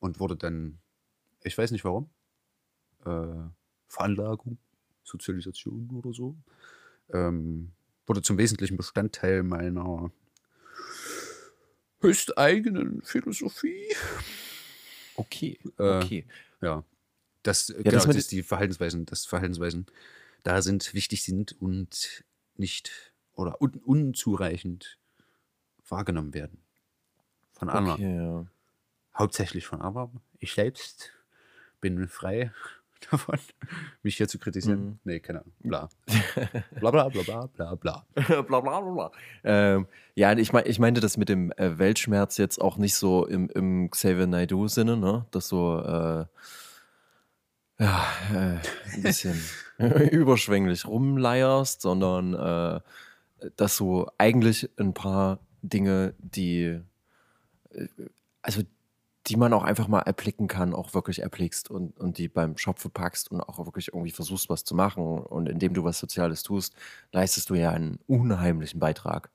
und wurde dann, ich weiß nicht warum, äh, Veranlagung, Sozialisation oder so, ähm, wurde zum wesentlichen Bestandteil meiner höchst eigenen Philosophie. Okay. Äh, Okay. Ja, das, das genau, mit dass die Verhaltensweisen, dass Verhaltensweisen da sind, wichtig sind und nicht oder un, unzureichend wahrgenommen werden. Von anderen. Okay, ja. Hauptsächlich von anderen. Ich selbst bin frei <laughs> davon, mich hier zu kritisieren. Mhm. Nee, keine Ahnung. Bla. <laughs> bla bla bla bla bla bla. <laughs> bla bla bla bla. Ähm, ja, ich, mein, ich meinte das mit dem äh, Weltschmerz jetzt auch nicht so im, im Xavier Naidoo-Sinne, ne? Dass so, äh, ja, äh, ein bisschen überschwänglich rumleierst, sondern äh, dass du eigentlich ein paar Dinge, die, äh, also die man auch einfach mal erblicken kann, auch wirklich erblickst und, und die beim Schopfe packst und auch wirklich irgendwie versuchst, was zu machen. Und indem du was Soziales tust, leistest du ja einen unheimlichen Beitrag.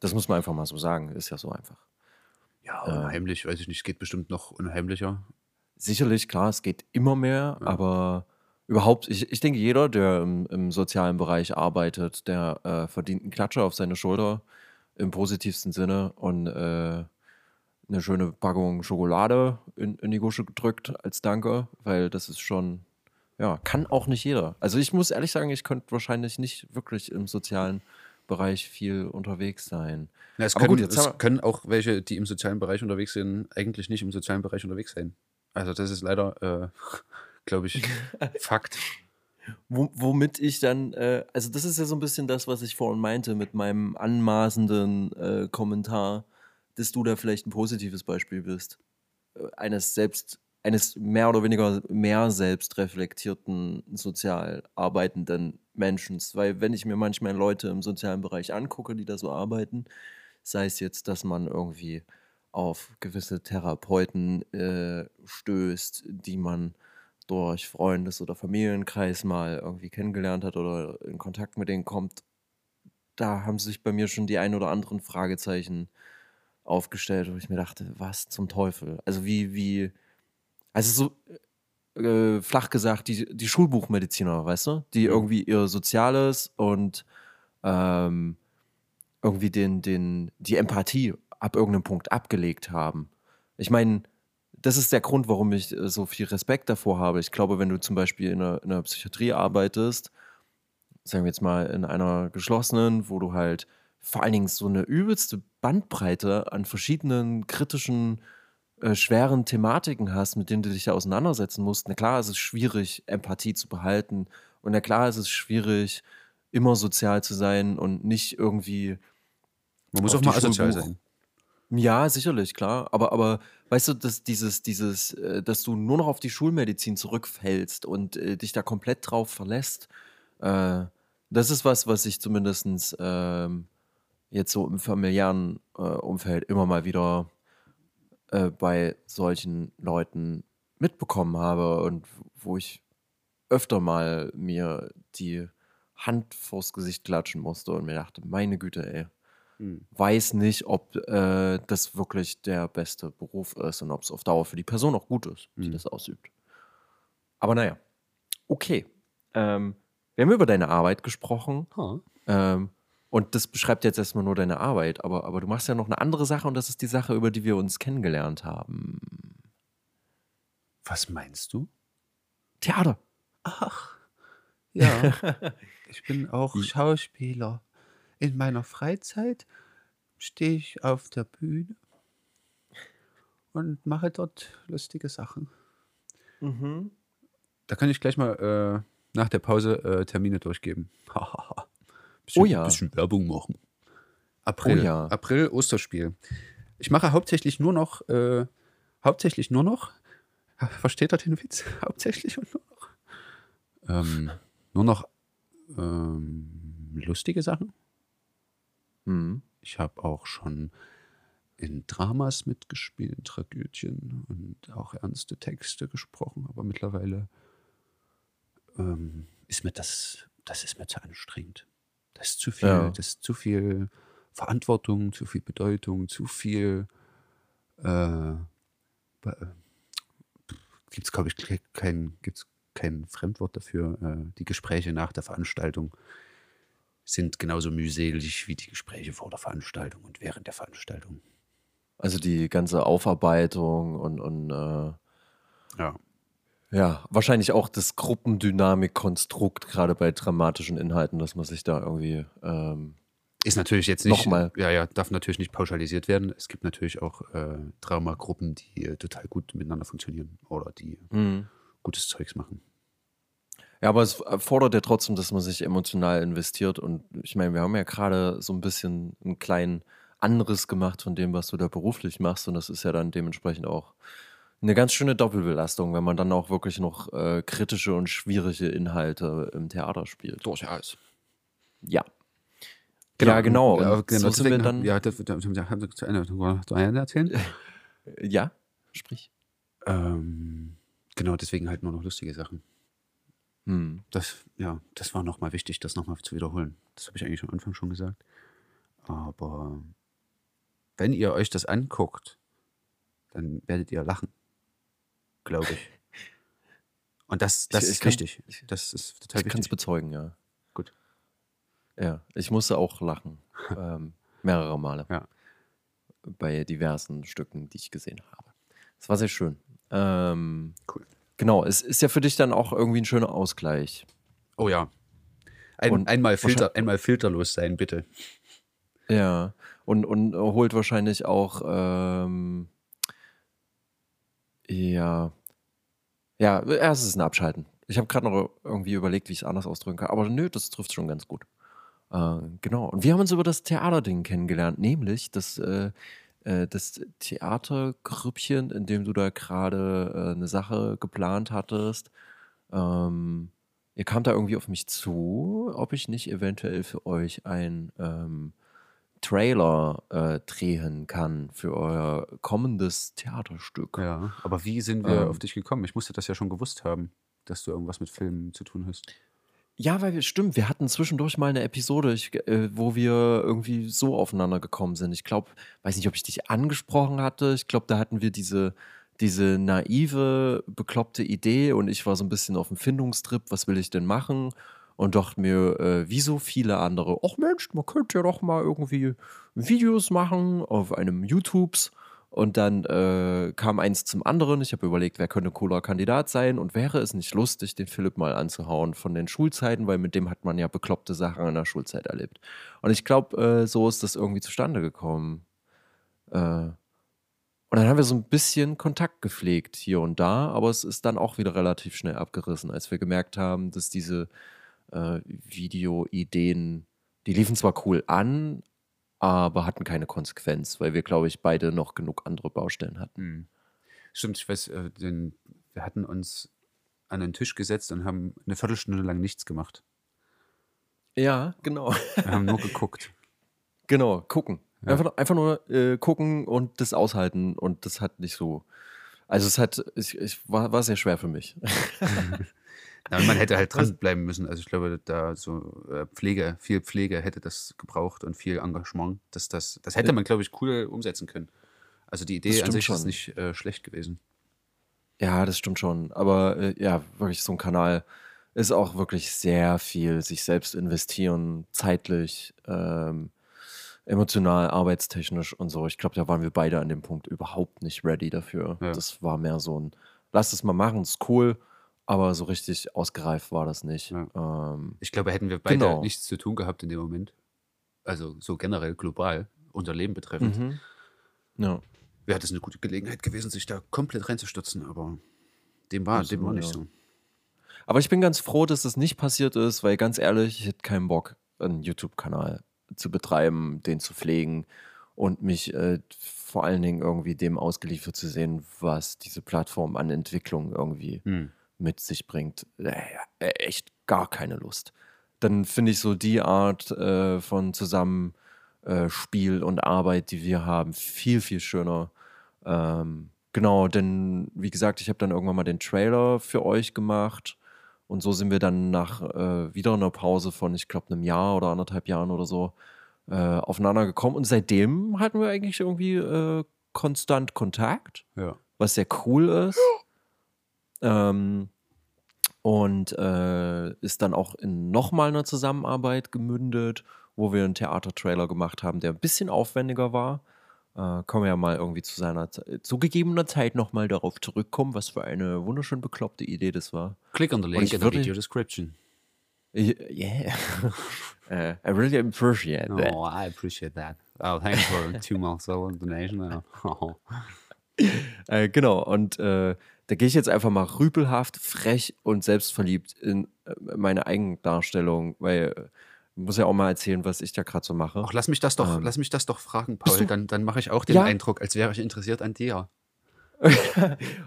Das muss man einfach mal so sagen, ist ja so einfach. Ja, unheimlich, weiß ich nicht. Es geht bestimmt noch unheimlicher. Sicherlich, klar, es geht immer mehr, aber überhaupt, ich, ich denke, jeder, der im, im sozialen Bereich arbeitet, der äh, verdient einen Klatscher auf seine Schulter im positivsten Sinne und äh, eine schöne Packung Schokolade in, in die Gusche gedrückt als Danke, weil das ist schon, ja, kann auch nicht jeder. Also ich muss ehrlich sagen, ich könnte wahrscheinlich nicht wirklich im sozialen Bereich viel unterwegs sein. Ja, es können, gut, jetzt es können auch welche, die im sozialen Bereich unterwegs sind, eigentlich nicht im sozialen Bereich unterwegs sein. Also das ist leider, äh, <laughs> glaube ich, <laughs> Fakt. Wo, womit ich dann, äh, also das ist ja so ein bisschen das, was ich vorhin meinte mit meinem anmaßenden äh, Kommentar, dass du da vielleicht ein positives Beispiel bist. Äh, eines selbst, eines mehr oder weniger mehr selbstreflektierten, sozial arbeitenden Menschen. Weil wenn ich mir manchmal Leute im sozialen Bereich angucke, die da so arbeiten, sei es jetzt, dass man irgendwie auf gewisse Therapeuten äh, stößt, die man durch Freundes- oder Familienkreis mal irgendwie kennengelernt hat oder in Kontakt mit denen kommt, da haben sich bei mir schon die ein oder anderen Fragezeichen aufgestellt, wo ich mir dachte, was zum Teufel? Also wie, wie, also so äh, flach gesagt, die, die Schulbuchmediziner, weißt du, die irgendwie ihr Soziales und ähm, irgendwie den, den, die Empathie ab irgendeinem Punkt abgelegt haben. Ich meine, das ist der Grund, warum ich äh, so viel Respekt davor habe. Ich glaube, wenn du zum Beispiel in einer, in einer Psychiatrie arbeitest, sagen wir jetzt mal in einer geschlossenen, wo du halt vor allen Dingen so eine übelste Bandbreite an verschiedenen kritischen, äh, schweren Thematiken hast, mit denen du dich da auseinandersetzen musst. Na klar ist es schwierig, Empathie zu behalten. Und na klar ist es schwierig, immer sozial zu sein und nicht irgendwie Man muss Auf auch mal asozial Schulbuch- sein. ja, sicherlich, klar. Aber, aber weißt du, dass dieses, dieses, äh, dass du nur noch auf die Schulmedizin zurückfällst und äh, dich da komplett drauf verlässt, äh, das ist was, was ich zumindest ähm, jetzt so im familiären äh, Umfeld immer mal wieder äh, bei solchen Leuten mitbekommen habe und wo ich öfter mal mir die Hand vors Gesicht klatschen musste und mir dachte, meine Güte, ey. weiß nicht, ob äh, das wirklich der beste Beruf ist und ob es auf Dauer für die Person auch gut ist, die das ausübt. Aber naja, okay. Ähm, wir haben über deine Arbeit gesprochen. Ha. Ähm, und das beschreibt jetzt erstmal nur deine Arbeit, aber, aber du machst ja noch eine andere Sache und das ist die Sache, über die wir uns kennengelernt haben. Was meinst du? Theater. Ja, <laughs> ich bin auch Schauspieler. In meiner Freizeit stehe ich auf der Bühne und mache dort lustige Sachen. Da kann ich gleich mal äh, nach der Pause äh, Termine durchgeben. <laughs> bisschen, Oh ja. Bisschen Werbung machen. April. Oh ja. April, Osterspiel. Ich mache hauptsächlich nur noch, äh, hauptsächlich nur noch, versteht ihr den Witz? <laughs> Hauptsächlich und nur noch. Ähm, nur noch ähm, lustige Sachen. Mhm. Ich habe auch schon in Dramas mitgespielt, in Tragödien und auch ernste Texte gesprochen, aber mittlerweile ähm, ist mir das, das ist mir zu anstrengend. Das ist zu viel, Ja. das ist zu viel Verantwortung, zu viel Bedeutung, zu viel äh, gibt es, glaube ich, ke- kein, gibt's kein Fremdwort dafür. Äh, die Gespräche nach der Veranstaltung sind genauso mühselig wie die Gespräche vor der Veranstaltung und während der Veranstaltung. Also die ganze Aufarbeitung und, und äh, Ja. Ja, wahrscheinlich auch das Gruppendynamik-Konstrukt, gerade bei dramatischen Inhalten, dass man sich da irgendwie ähm, Ist natürlich jetzt nicht, Nochmal. ja, ja, darf natürlich nicht pauschalisiert werden. Es gibt natürlich auch äh, Traumagruppen, die äh, total gut miteinander funktionieren oder die Mhm. gutes Zeugs machen. Ja, aber es fordert ja trotzdem, dass man sich emotional investiert. Und ich meine, wir haben ja gerade so ein bisschen einen kleinen Anriss gemacht von dem, was du da beruflich machst. Und das ist ja dann dementsprechend auch eine ganz schöne Doppelbelastung, wenn man dann auch wirklich noch äh, kritische und schwierige Inhalte im Theater spielt. Durchaus. Ja. Ja, genau. Ja, genau so sind wir dann. Ja, das, das, das, haben Sie zu Ende zu Ende erzählen? <laughs> Ja, sprich. ähm, genau, deswegen halt nur noch lustige Sachen. Hm. Das, ja, das war nochmal wichtig, das nochmal zu wiederholen. Das habe ich eigentlich am Anfang schon gesagt. Aber wenn ihr euch das anguckt, dann werdet ihr lachen. Glaube ich. <laughs> Und das, das Ich- ich ist kann- wichtig. Das ist total Ich kann es bezeugen, ja. Gut. Ja, ich musste auch lachen. <laughs> ähm, mehrere Male. Ja. Bei diversen Stücken, die ich gesehen habe. Es war sehr schön. Ähm, Cool. genau, es ist ja für dich dann auch irgendwie ein schöner Ausgleich. Oh ja. Ein, Und einmal, Filter, einmal filterlos sein, bitte. Ja. Und, und holt wahrscheinlich auch, ähm, ja. Ja, erst ist ein Abschalten. Ich habe gerade noch irgendwie überlegt, wie ich es anders ausdrücken kann. Aber nö, das trifft schon ganz gut. Äh, genau. Und wir haben uns über das Theaterding kennengelernt, nämlich das, äh, äh, das Theatergrüppchen, in dem du da gerade äh, eine Sache geplant hattest. Ähm, ihr kamt da irgendwie auf mich zu, ob ich nicht eventuell für euch ein ähm, Trailer äh, drehen kann für euer kommendes Theaterstück. Ja, aber wie sind wir Ähm. auf dich gekommen? Ich musste das ja schon gewusst haben, dass du irgendwas mit Filmen zu tun hast. Ja, weil wir, stimmt, wir hatten zwischendurch mal eine Episode, ich, äh, wo wir irgendwie so aufeinander gekommen sind. Ich glaube, weiß nicht, ob ich dich angesprochen hatte. Ich glaube, da hatten wir diese, diese naive, bekloppte Idee und ich war so ein bisschen auf dem Findungstrip, was will ich denn machen? Und dachte mir, äh, wie so viele andere, ach Mensch, man könnte ja doch mal irgendwie Videos machen auf einem YouTubes. Und dann äh, kam eins zum anderen. Ich habe überlegt, wer könnte cooler Kandidat sein und wäre es nicht lustig, den Philipp mal anzuhauen von den Schulzeiten, weil mit dem hat man ja bekloppte Sachen in der Schulzeit erlebt. Und ich glaube, äh, so ist das irgendwie zustande gekommen. Äh, und dann haben wir so ein bisschen Kontakt gepflegt hier und da, aber es ist dann auch wieder relativ schnell abgerissen, als wir gemerkt haben, dass diese äh, Videoideen, die liefen zwar cool an, aber hatten keine Konsequenz, weil wir, glaube ich, beide noch genug andere Baustellen hatten. Hm. Stimmt, ich weiß, äh, den, wir hatten uns an einen Tisch gesetzt und haben eine Viertelstunde lang nichts gemacht. Ja, genau. Wir haben nur geguckt. <laughs> genau, gucken. Ja. Einfach, einfach nur äh, gucken und das aushalten und das hat nicht so. Also es hat, ich, ich war, war sehr schwer für mich. <laughs> Ja, man hätte halt <laughs> dranbleiben müssen. Also ich glaube, da so äh, Pflege, viel Pflege hätte das gebraucht und viel Engagement. Dass das, das hätte man, glaube ich, cool umsetzen können. Also die Idee an sich schon. ist nicht äh, schlecht gewesen. Ja, das stimmt schon. Aber äh, ja, wirklich so ein Kanal ist auch wirklich sehr viel sich selbst investieren, zeitlich, ähm, emotional, arbeitstechnisch und so. Ich glaube, da waren wir beide an dem Punkt überhaupt nicht ready dafür. Ja. Das war mehr so ein, lass es mal machen, ist cool, aber so richtig ausgereift war das nicht. Ja. Ähm, ich glaube, hätten wir beide genau. nichts zu tun gehabt in dem Moment. Also so generell global, unser Leben betreffend. Mhm. Ja. Wäre das eine gute Gelegenheit gewesen, sich da komplett reinzustürzen, aber dem war, dem war nicht ja. so. Aber ich bin ganz froh, dass das nicht passiert ist, weil ganz ehrlich, ich hätte keinen Bock, einen YouTube-Kanal zu betreiben, den zu pflegen und mich äh, vor allen Dingen irgendwie dem ausgeliefert zu sehen, was diese Plattform an Entwicklung irgendwie hm. Mit sich bringt. Äh, echt gar keine Lust. Dann finde ich so die Art äh, von Zusammenspiel und Arbeit, die wir haben, viel, viel schöner. Ähm, genau, denn wie gesagt, ich habe dann irgendwann mal den Trailer für euch gemacht und so sind wir dann nach äh, wieder einer Pause von, ich glaube, einem Jahr oder anderthalb Jahren oder so äh, aufeinander gekommen. Und seitdem hatten wir eigentlich irgendwie äh, konstant Kontakt, ja. was sehr cool ist. Ähm, und äh, ist dann auch in nochmal einer Zusammenarbeit gemündet, wo wir einen Theatertrailer gemacht haben, der ein bisschen aufwendiger war. Äh, können wir ja mal irgendwie zu seiner zu gegebener Zeit nochmal darauf zurückkommen, was für eine wunderschön bekloppte Idee das war. Click on the link in the video description. Yeah. uh, <laughs> I really appreciate that. Oh, I appreciate that. Oh, thanks for two months old donation. <laughs> Oh. äh, genau, und äh, da gehe ich jetzt einfach mal rüpelhaft, frech und selbstverliebt in äh, meine Eigendarstellung, weil äh, muss ja auch mal erzählen, was ich da gerade so mache. Ach, lass mich das doch, ähm, lass mich das doch fragen, Paul. Dann, dann mache ich auch den ja? Eindruck, als wäre ich interessiert an dir. <laughs>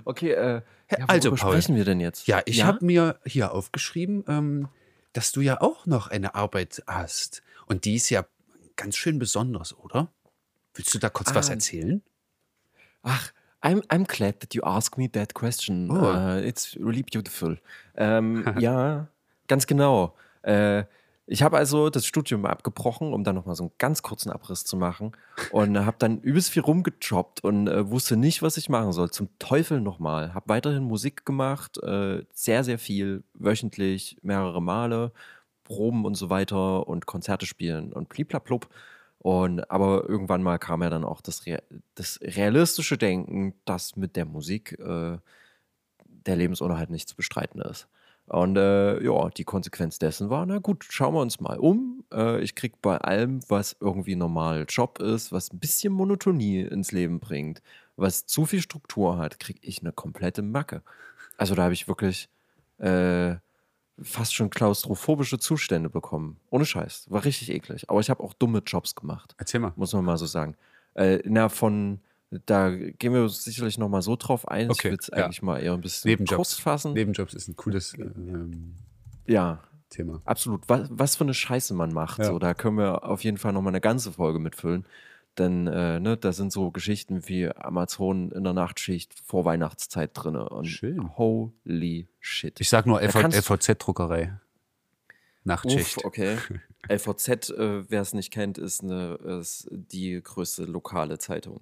okay, äh, ja, also Paul, sprechen wir denn jetzt? Ja, ich ja? habe mir hier aufgeschrieben, ähm, dass du ja auch noch eine Arbeit hast. Und die ist ja ganz schön besonders, oder? Willst du da kurz ah, was erzählen? Ach, I'm, I'm glad that you asked me that question. Oh. Uh, it's really beautiful. Ähm, <laughs> ja, ganz genau. Äh, ich habe also das Studium abgebrochen, um dann nochmal so einen ganz kurzen Abriss zu machen und habe dann übelst viel rumgejobbt und äh, wusste nicht, was ich machen soll. Zum Teufel nochmal. Habe weiterhin Musik gemacht, äh, sehr, sehr viel, wöchentlich, mehrere Male, Proben und so weiter und Konzerte spielen und bliblablub. Und aber irgendwann mal kam ja dann auch das, Re das realistische Denken, dass mit der Musik äh, der Lebensunterhalt nicht zu bestreiten ist. Und äh, ja, die Konsequenz dessen war, na gut, schauen wir uns mal um. Äh, ich krieg bei allem, was irgendwie normal Job ist, was ein bisschen Monotonie ins Leben bringt, was zu viel Struktur hat, krieg ich eine komplette Macke. Also da habe ich wirklich äh, fast schon klaustrophobische Zustände bekommen. Ohne Scheiß. War richtig eklig. Aber ich habe auch dumme Jobs gemacht. Erzähl mal. Muss man mal so sagen. Äh, na, von da gehen wir sicherlich noch mal so drauf ein. Okay, ich würde es ja. eigentlich mal eher ein bisschen Nebenjobs. kurz fassen. Nebenjobs ist ein cooles ähm, ja, Thema. Absolut. Was, was, für eine Scheiße man macht. Ja. So, da können wir auf jeden Fall noch mal eine ganze Folge mitfüllen. Denn äh, ne, da sind so Geschichten wie Amazon in der Nachtschicht vor Weihnachtszeit drin. Und Schön. Holy shit. Ich sag nur LVZ-Druckerei. Nachtschicht. Uff, okay. <laughs> LVZ, äh, wer es nicht kennt, ist, eine, ist die größte lokale Zeitung.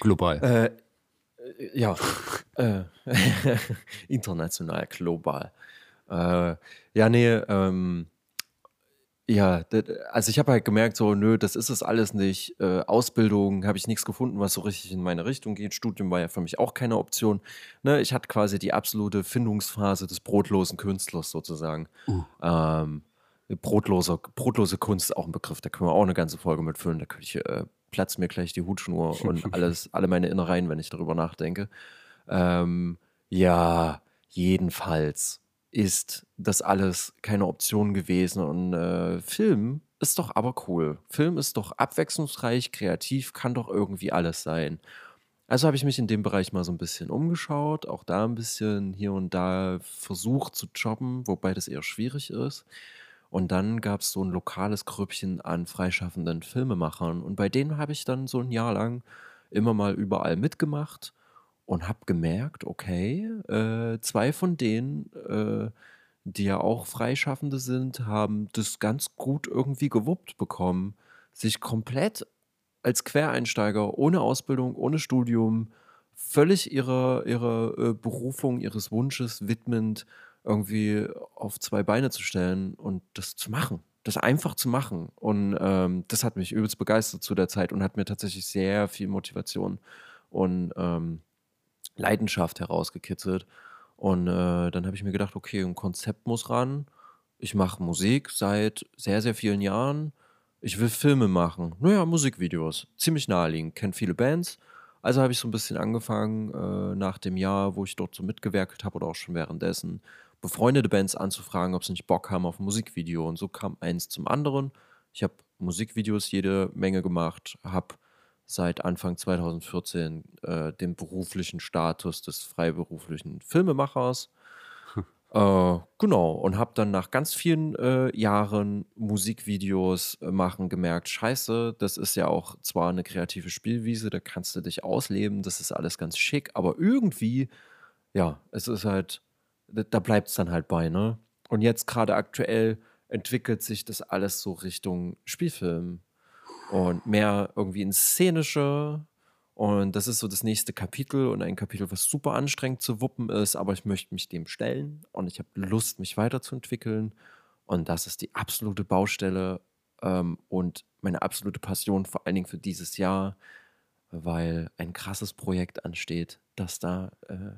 Global. Äh, ja, <laughs> äh, <laughs> international, global. Äh, ja, nee, ähm, ja, also ich habe halt gemerkt, so, nö, das ist es alles nicht. Äh, Ausbildung habe ich nichts gefunden, was so richtig in meine Richtung geht. Studium war ja für mich auch keine Option. Ne, ich hatte quasi die absolute Findungsphase des brotlosen Künstlers sozusagen. Uh. Ähm, brotlose, brotlose Kunst ist auch ein Begriff, da können wir auch eine ganze Folge mitfüllen. Da könnte ich äh, platzt mir gleich die Hutschnur <laughs> und alles, alle meine Innereien, wenn ich darüber nachdenke. Ähm, ja, jedenfalls ist das alles keine Option gewesen und äh, Film ist doch aber cool. Film ist doch abwechslungsreich, kreativ, kann doch irgendwie alles sein. Also habe ich mich in dem Bereich mal so ein bisschen umgeschaut, auch da ein bisschen hier und da versucht zu jobben, wobei das eher schwierig ist. Und dann gab es so ein lokales Grüppchen an freischaffenden Filmemachern. Und bei denen habe ich dann so ein Jahr lang immer mal überall mitgemacht und habe gemerkt, okay, äh, zwei von denen, äh, die ja auch Freischaffende sind, haben das ganz gut irgendwie gewuppt bekommen, sich komplett als Quereinsteiger, ohne Ausbildung, ohne Studium, völlig ihrer, ihrer äh, Berufung, ihres Wunsches widmend, irgendwie auf zwei Beine zu stellen und das zu machen. Das einfach zu machen. Und ähm, das hat mich übelst begeistert zu der Zeit und hat mir tatsächlich sehr viel Motivation und ähm, Leidenschaft herausgekitzelt. Und äh, dann habe ich mir gedacht, okay, ein Konzept muss ran. Ich mache Musik seit sehr, sehr vielen Jahren. Ich will Filme machen. Naja, Musikvideos. Ziemlich naheliegend. Kennt viele Bands. Also habe ich so ein bisschen angefangen, äh, nach dem Jahr, wo ich dort so mitgewerkelt habe oder auch schon währenddessen, befreundete Bands anzufragen, ob sie nicht Bock haben auf ein Musikvideo. Und so kam eins zum anderen. Ich habe Musikvideos jede Menge gemacht, habe seit Anfang 2014 äh, den beruflichen Status des freiberuflichen Filmemachers. <laughs> Äh, genau, und habe dann nach ganz vielen äh, Jahren Musikvideos äh, machen gemerkt, scheiße, das ist ja auch zwar eine kreative Spielwiese, da kannst du dich ausleben, das ist alles ganz schick, aber irgendwie, ja, es ist halt, da bleibt es dann halt bei, ne? Und jetzt gerade aktuell entwickelt sich das alles so Richtung Spielfilm und mehr irgendwie ins Szenische. Und das ist so das nächste Kapitel und ein Kapitel, was super anstrengend zu wuppen ist, aber ich möchte mich dem stellen und ich habe Lust, mich weiterzuentwickeln. Und das ist die absolute Baustelle ähm, und meine absolute Passion, vor allen Dingen für dieses Jahr, weil ein krasses Projekt ansteht, das da äh,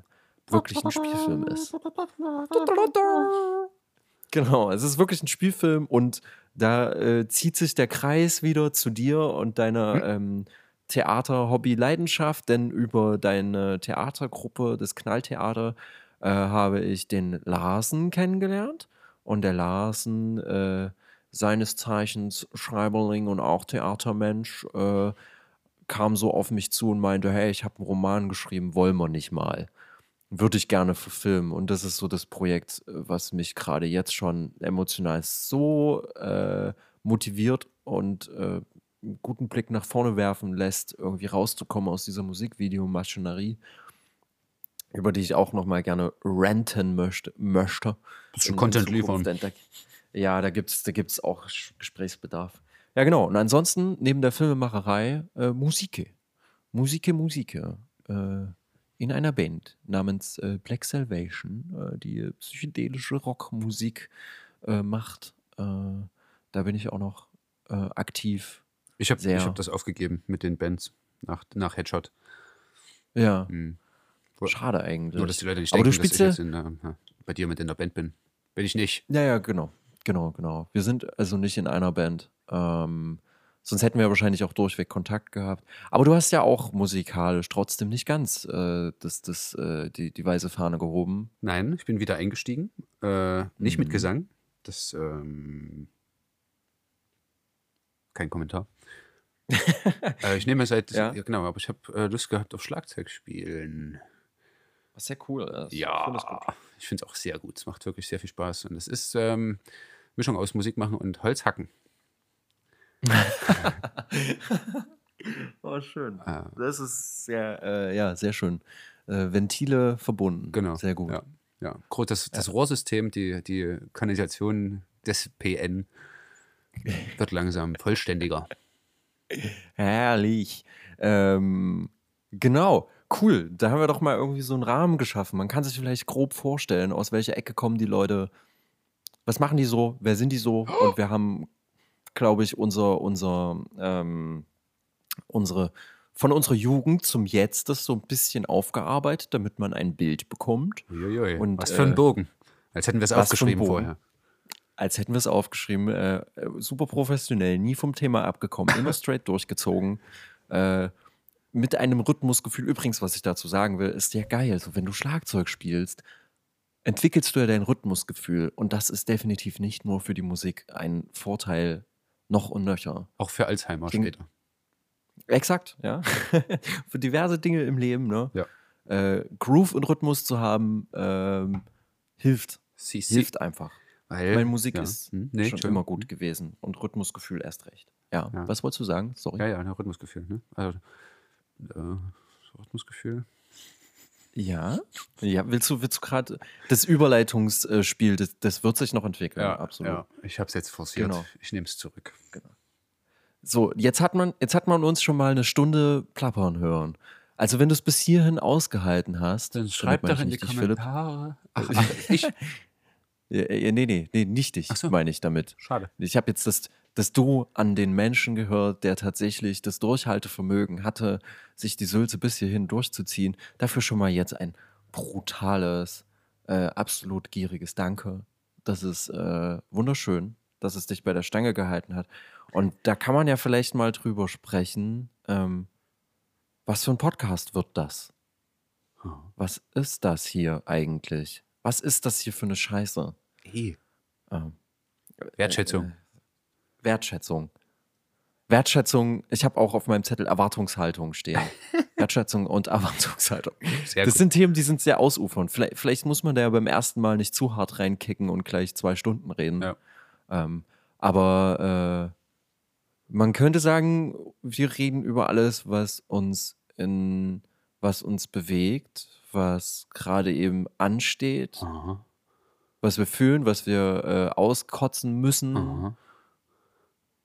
wirklich ein Spielfilm ist. <laughs> Genau, es ist wirklich ein Spielfilm und da äh, zieht sich der Kreis wieder zu dir und deiner mhm. ähm, Theater-Hobby-Leidenschaft, denn über deine Theatergruppe, das Knalltheater, äh, habe ich den Larsen kennengelernt. Und der Larsen, äh, seines Zeichens Schreiberling und auch Theatermensch, äh, kam so auf mich zu und meinte, hey, ich habe einen Roman geschrieben, wollen wir nicht mal. Würde ich gerne verfilmen. Und das ist so das Projekt, was mich gerade jetzt schon emotional so äh, motiviert und äh, einen guten Blick nach vorne werfen lässt, irgendwie rauszukommen aus dieser Musikvideo-Maschinerie, über die ich auch noch mal gerne ranten möchte. möchte Bisschen Content liefern. ja, da gibt es da gibt's auch Gesprächsbedarf. Ja, genau. Und ansonsten, neben der Filmemacherei, äh, Musike. Musike, Musike. Äh, in einer Band namens äh, Black Salvation, äh, die psychedelische Rockmusik äh, macht. Äh, da bin ich auch noch äh, aktiv ich habe hab das aufgegeben mit den Bands nach, nach Headshot. Ja. Hm. Schade eigentlich. Nur, dass die Leute nicht Aber denken, du dass ich jetzt in, äh, bei dir mit in der Band bin. Bin ich nicht. Ja, ja, genau. Genau, genau. Wir sind also nicht in einer Band. Ähm, sonst hätten wir wahrscheinlich auch durchweg Kontakt gehabt. Aber du hast ja auch musikalisch trotzdem nicht ganz äh, das, das, äh, die, die weiße Fahne gehoben. Nein, ich bin wieder eingestiegen. Äh, nicht mhm. mit Gesang. Das, ähm, kein Kommentar. <laughs> äh, ich nehme seit, ja? ja genau, aber ich habe äh, Lust gehabt auf Schlagzeug spielen. Was sehr cool ist. Ja, ich finde es auch sehr gut. Es macht wirklich sehr viel Spaß. Und es ist ähm, Mischung aus Musik machen und Holz hacken. <laughs> oh, schön. Ah. Das ist sehr, äh, ja, sehr schön. Äh, Ventile verbunden. Genau. Sehr gut. Ja, ja. Das, das ja. Rohrsystem, die, die Kanalisation des PN <laughs> wird langsam vollständiger. Herrlich. Ähm, genau. Cool. Da haben wir doch mal irgendwie so einen Rahmen geschaffen. Man kann sich vielleicht grob vorstellen, aus welcher Ecke kommen die Leute. Was machen die so? Wer sind die so? <gasps> Und wir haben, glaube ich, unser, unser, ähm, unsere, von unserer Jugend zum Jetzt das so ein bisschen aufgearbeitet, damit man ein Bild bekommt. Uiuiui. Und, was für ein äh, Bogen. Als hätten wir es aufgeschrieben vorher als hätten wir es aufgeschrieben. Äh, super professionell, nie vom Thema abgekommen, immer <laughs> straight durchgezogen. Äh, mit einem Rhythmusgefühl. Übrigens, was ich dazu sagen will, ist ja geil. So, wenn du Schlagzeug spielst, entwickelst du ja dein Rhythmusgefühl. Und das ist definitiv nicht nur für die Musik ein Vorteil noch und nöcher. Auch für Alzheimer Ding später. Exakt, ja. <laughs> für diverse Dinge im Leben, ne? Ja. Äh, Groove und Rhythmus zu haben, ähm, hilft. Sie, sie. Hilft einfach. Weil, Weil Musik ja. ist hm, nee, schon immer gut gewesen und Rhythmusgefühl erst recht. Ja. ja. was wolltest du sagen? Sorry. Ja, ja, Rhythmusgefühl. Ne? Also, äh, Rhythmusgefühl. Ja? Ja, willst du, willst du gerade das Überleitungsspiel, das, das wird sich noch entwickeln, absolut. Ja, ich habe es jetzt forciert. Genau. Ich nehme es zurück. So, jetzt hat man, jetzt hat man uns schon mal eine Stunde plappern hören. Also wenn du es bis hierhin ausgehalten hast, Dann schreib doch in die. Kommentare. Ach, ach ich. <laughs> Ja, ja, nee, nee, nee, nicht dich, so. meine ich damit. Schade. Ich habe jetzt das, das Du an den Menschen gehört, der tatsächlich das Durchhaltevermögen hatte, sich die Sülze bis hierhin durchzuziehen. Dafür schon mal jetzt ein brutales, äh, absolut gieriges Danke. Das ist äh, wunderschön, dass es dich bei der Stange gehalten hat. Und da kann man ja vielleicht mal drüber sprechen. Ähm, was für ein Podcast wird das? Was ist das hier eigentlich? Was ist das hier für eine Scheiße? Hey. Ähm, Wertschätzung. Wertschätzung. Wertschätzung, ich habe auch auf meinem Zettel Erwartungshaltung stehen. <laughs> Wertschätzung und Erwartungshaltung. Sehr das gut. sind Themen, die sind sehr ausufernd. Vielleicht, vielleicht muss man da ja beim ersten Mal nicht zu hart reinkicken und gleich zwei Stunden reden. Ja. Ähm, aber äh, man könnte sagen, wir reden über alles, was uns in was uns bewegt, was gerade eben ansteht, Aha. was wir fühlen, was wir äh, auskotzen müssen Aha.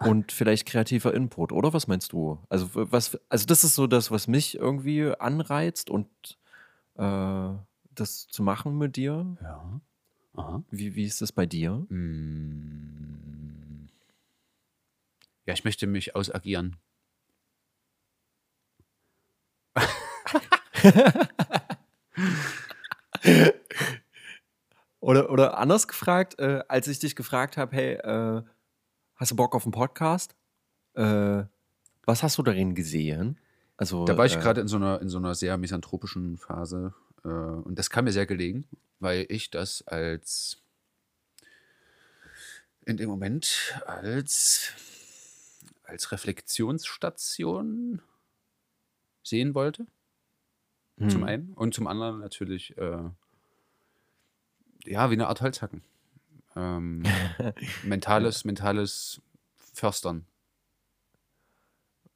Und vielleicht kreativer Input, oder? Was meinst du? Also, was, also das ist so das, was mich irgendwie anreizt und äh, das zu machen mit dir. Ja. Aha. Wie, wie ist das bei dir? Mm. Ja, ich möchte mich ausagieren. <laughs> Oder, oder anders gefragt, äh, als ich dich gefragt habe, hey, äh, hast du Bock auf einen Podcast? Äh, was hast du darin gesehen? Also, Da war ich äh, gerade in so einer in so einer sehr misanthropischen Phase äh, und das kam mir sehr gelegen, weil ich das als in dem Moment als als Reflexionsstation sehen wollte. Zum hm. einen und zum anderen natürlich äh, ja wie eine Art Holzhacken. Ähm, <laughs> mentales mentales Förstern.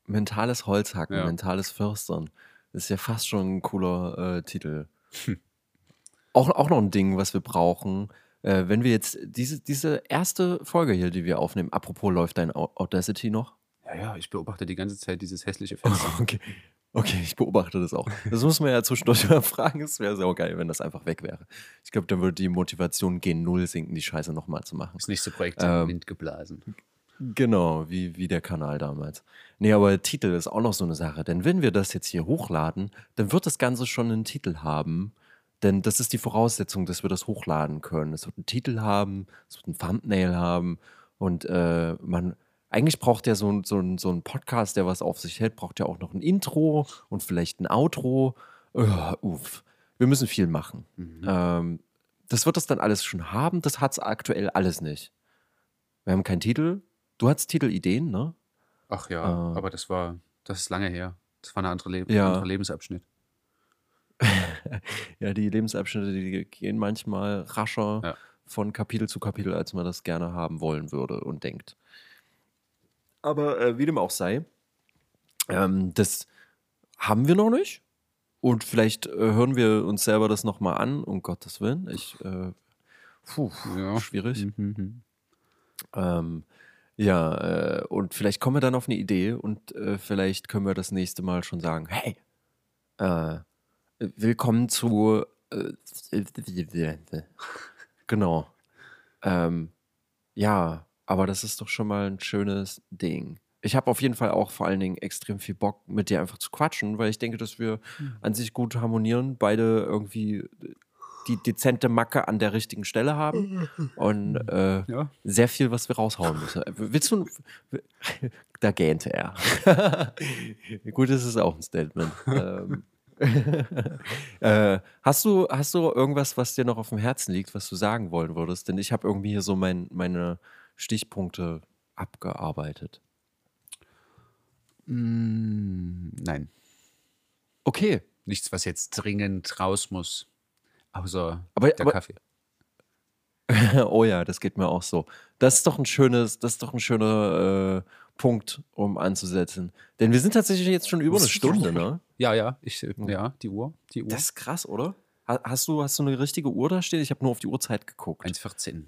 Mentales Holzhacken, Ja. mentales Förstern. Das ist ja fast schon ein cooler äh, Titel. Hm. Auch, auch noch ein Ding, was wir brauchen. Äh, wenn wir jetzt diese, diese erste Folge hier, die wir aufnehmen, apropos läuft dein Au- Audacity noch? Ja, ja, ich beobachte die ganze Zeit dieses hässliche Fenster. <laughs> Okay. Okay, ich beobachte das auch. Das muss man ja zwischendurch mal fragen. Es wäre sehr geil, wenn das einfach weg wäre. Ich glaube, dann würde die Motivation gen Null sinken, die Scheiße nochmal zu machen. Das nächste Projekt Ähm, in Wind geblasen. Genau, wie, wie der Kanal damals. Nee, aber Titel ist auch noch so eine Sache. Denn wenn wir das jetzt hier hochladen, dann wird das Ganze schon einen Titel haben. Denn das ist die Voraussetzung, dass wir das hochladen können. Es wird einen Titel haben, es wird ein Thumbnail haben. Und äh, man, eigentlich braucht ja so, ein- so, ein- so ein Podcast, der was auf sich hält, braucht ja auch noch ein Intro und vielleicht ein Outro. Uh, uff. Wir müssen viel machen. Ähm, das wird das dann alles schon haben. Das hat es aktuell alles nicht. Wir haben keinen Titel. Du hattest Titelideen, ne? Ach ja, äh, aber das war, das ist lange her. Das war eine andere, Le Ja. anderer Lebensabschnitt. <laughs> Ja, die Lebensabschnitte, die gehen manchmal rascher Ja. von Kapitel zu Kapitel, als man das gerne haben wollen würde und denkt. Aber äh, wie dem auch sei, ähm, das haben wir noch nicht. Und vielleicht äh, hören wir uns selber das nochmal an, um Gottes Willen. Ich, äh, puh, Ja. schwierig. Mhm. Ähm, ja, äh, und vielleicht kommen wir dann auf eine Idee und äh, vielleicht können wir das nächste Mal schon sagen, hey, äh, willkommen zu <laughs> genau. Ähm, ja, aber das ist doch schon mal ein schönes Ding. Ich habe auf jeden Fall auch vor allen Dingen extrem viel Bock, mit dir einfach zu quatschen, weil ich denke, dass wir an sich gut harmonieren, beide irgendwie die dezente Macke an der richtigen Stelle haben und <laughs> äh, Ja. sehr viel, was wir raushauen müssen. Äh, Willst du. <laughs> Da gähnte er. <laughs> Gut, das ist auch ein Statement. ähm, äh, hast, du, hast du irgendwas, was dir noch auf dem Herzen liegt, was du sagen wollen würdest? Denn ich habe irgendwie hier so mein, meine Stichpunkte abgearbeitet. Mm, nein, Okay. nichts, was jetzt dringend raus muss. Außer Aber- der aber- Kaffee. <laughs> oh ja, das geht mir auch so. Das ist doch ein schönes, das ist doch ein schöner äh, Punkt, um anzusetzen. Denn wir sind tatsächlich jetzt schon über eine Stunde, ne? Ja, ja, ich, äh, ja, die Uhr, die Uhr. Das ist krass, oder? Ha- Hast du, hast du eine richtige Uhr da stehen? Ich habe nur auf die Uhrzeit geguckt. 1,14.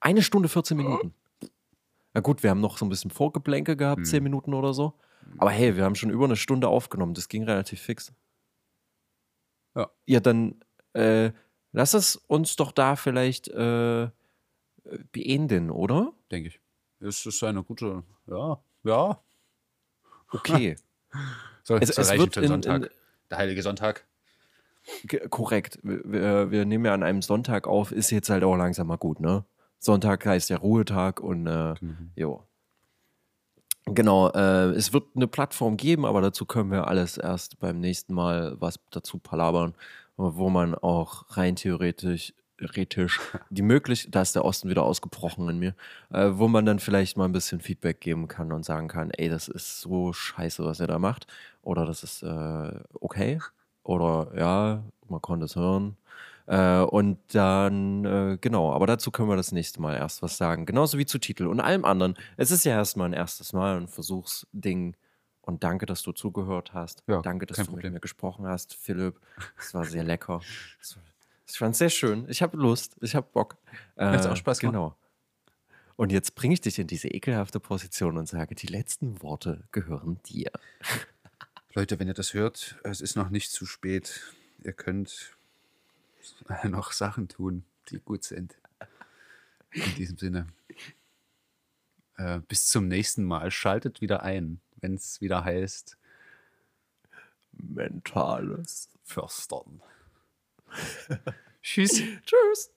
Eine Stunde 14 Minuten. Na gut, wir haben noch so ein bisschen Vorgeplänke gehabt, 10 Minuten oder so. Aber hey, wir haben schon über eine Stunde aufgenommen. Das ging relativ fix. Ja. Ja, dann äh, lass es uns doch da vielleicht äh, beenden, oder? denke ich. Es ist eine gute, ja, ja. Okay. <laughs> Soll es reichen wird für den in- Sonntag. in- Der heilige Sonntag. Korrekt. Wir, wir, wir nehmen ja an einem Sonntag auf, ist jetzt halt auch langsam mal gut, ne? Sonntag heißt ja Ruhetag und äh, jo. Genau, äh, es wird eine Plattform geben, aber dazu können wir alles erst beim nächsten Mal was dazu palabern, wo man auch rein theoretisch theoretisch <laughs> die Möglichkeit, da ist der Osten wieder ausgebrochen in mir, äh, wo man dann vielleicht mal ein bisschen Feedback geben kann und sagen kann, ey, das ist so scheiße, was ihr da macht, oder das ist äh, okay, oder ja, man konnte es hören. Äh, und dann, äh, genau, aber dazu können wir das nächste Mal erst was sagen. Genauso wie zu Titel und allem anderen. Es ist ja erstmal ein erstes Mal ein Versuchsding. Und danke, dass du zugehört hast. Ja, danke, dass du Problem. mit mir gesprochen hast, Philipp. Es war sehr <laughs> lecker. Ich fand es sehr schön. Ich habe Lust. Ich habe Bock. Äh, Hat's auch Spaß gemacht? Genau. Und jetzt bringe ich dich in diese ekelhafte Position und sage, die letzten Worte gehören dir. <laughs> Leute, wenn ihr das hört, es ist noch nicht zu spät. Ihr könnt <laughs> noch Sachen tun, die gut sind. In diesem Sinne. Äh, bis zum nächsten Mal. Schaltet wieder ein, wenn es wieder heißt Mentales. Förstern. <laughs> Tschüss. Tschüss.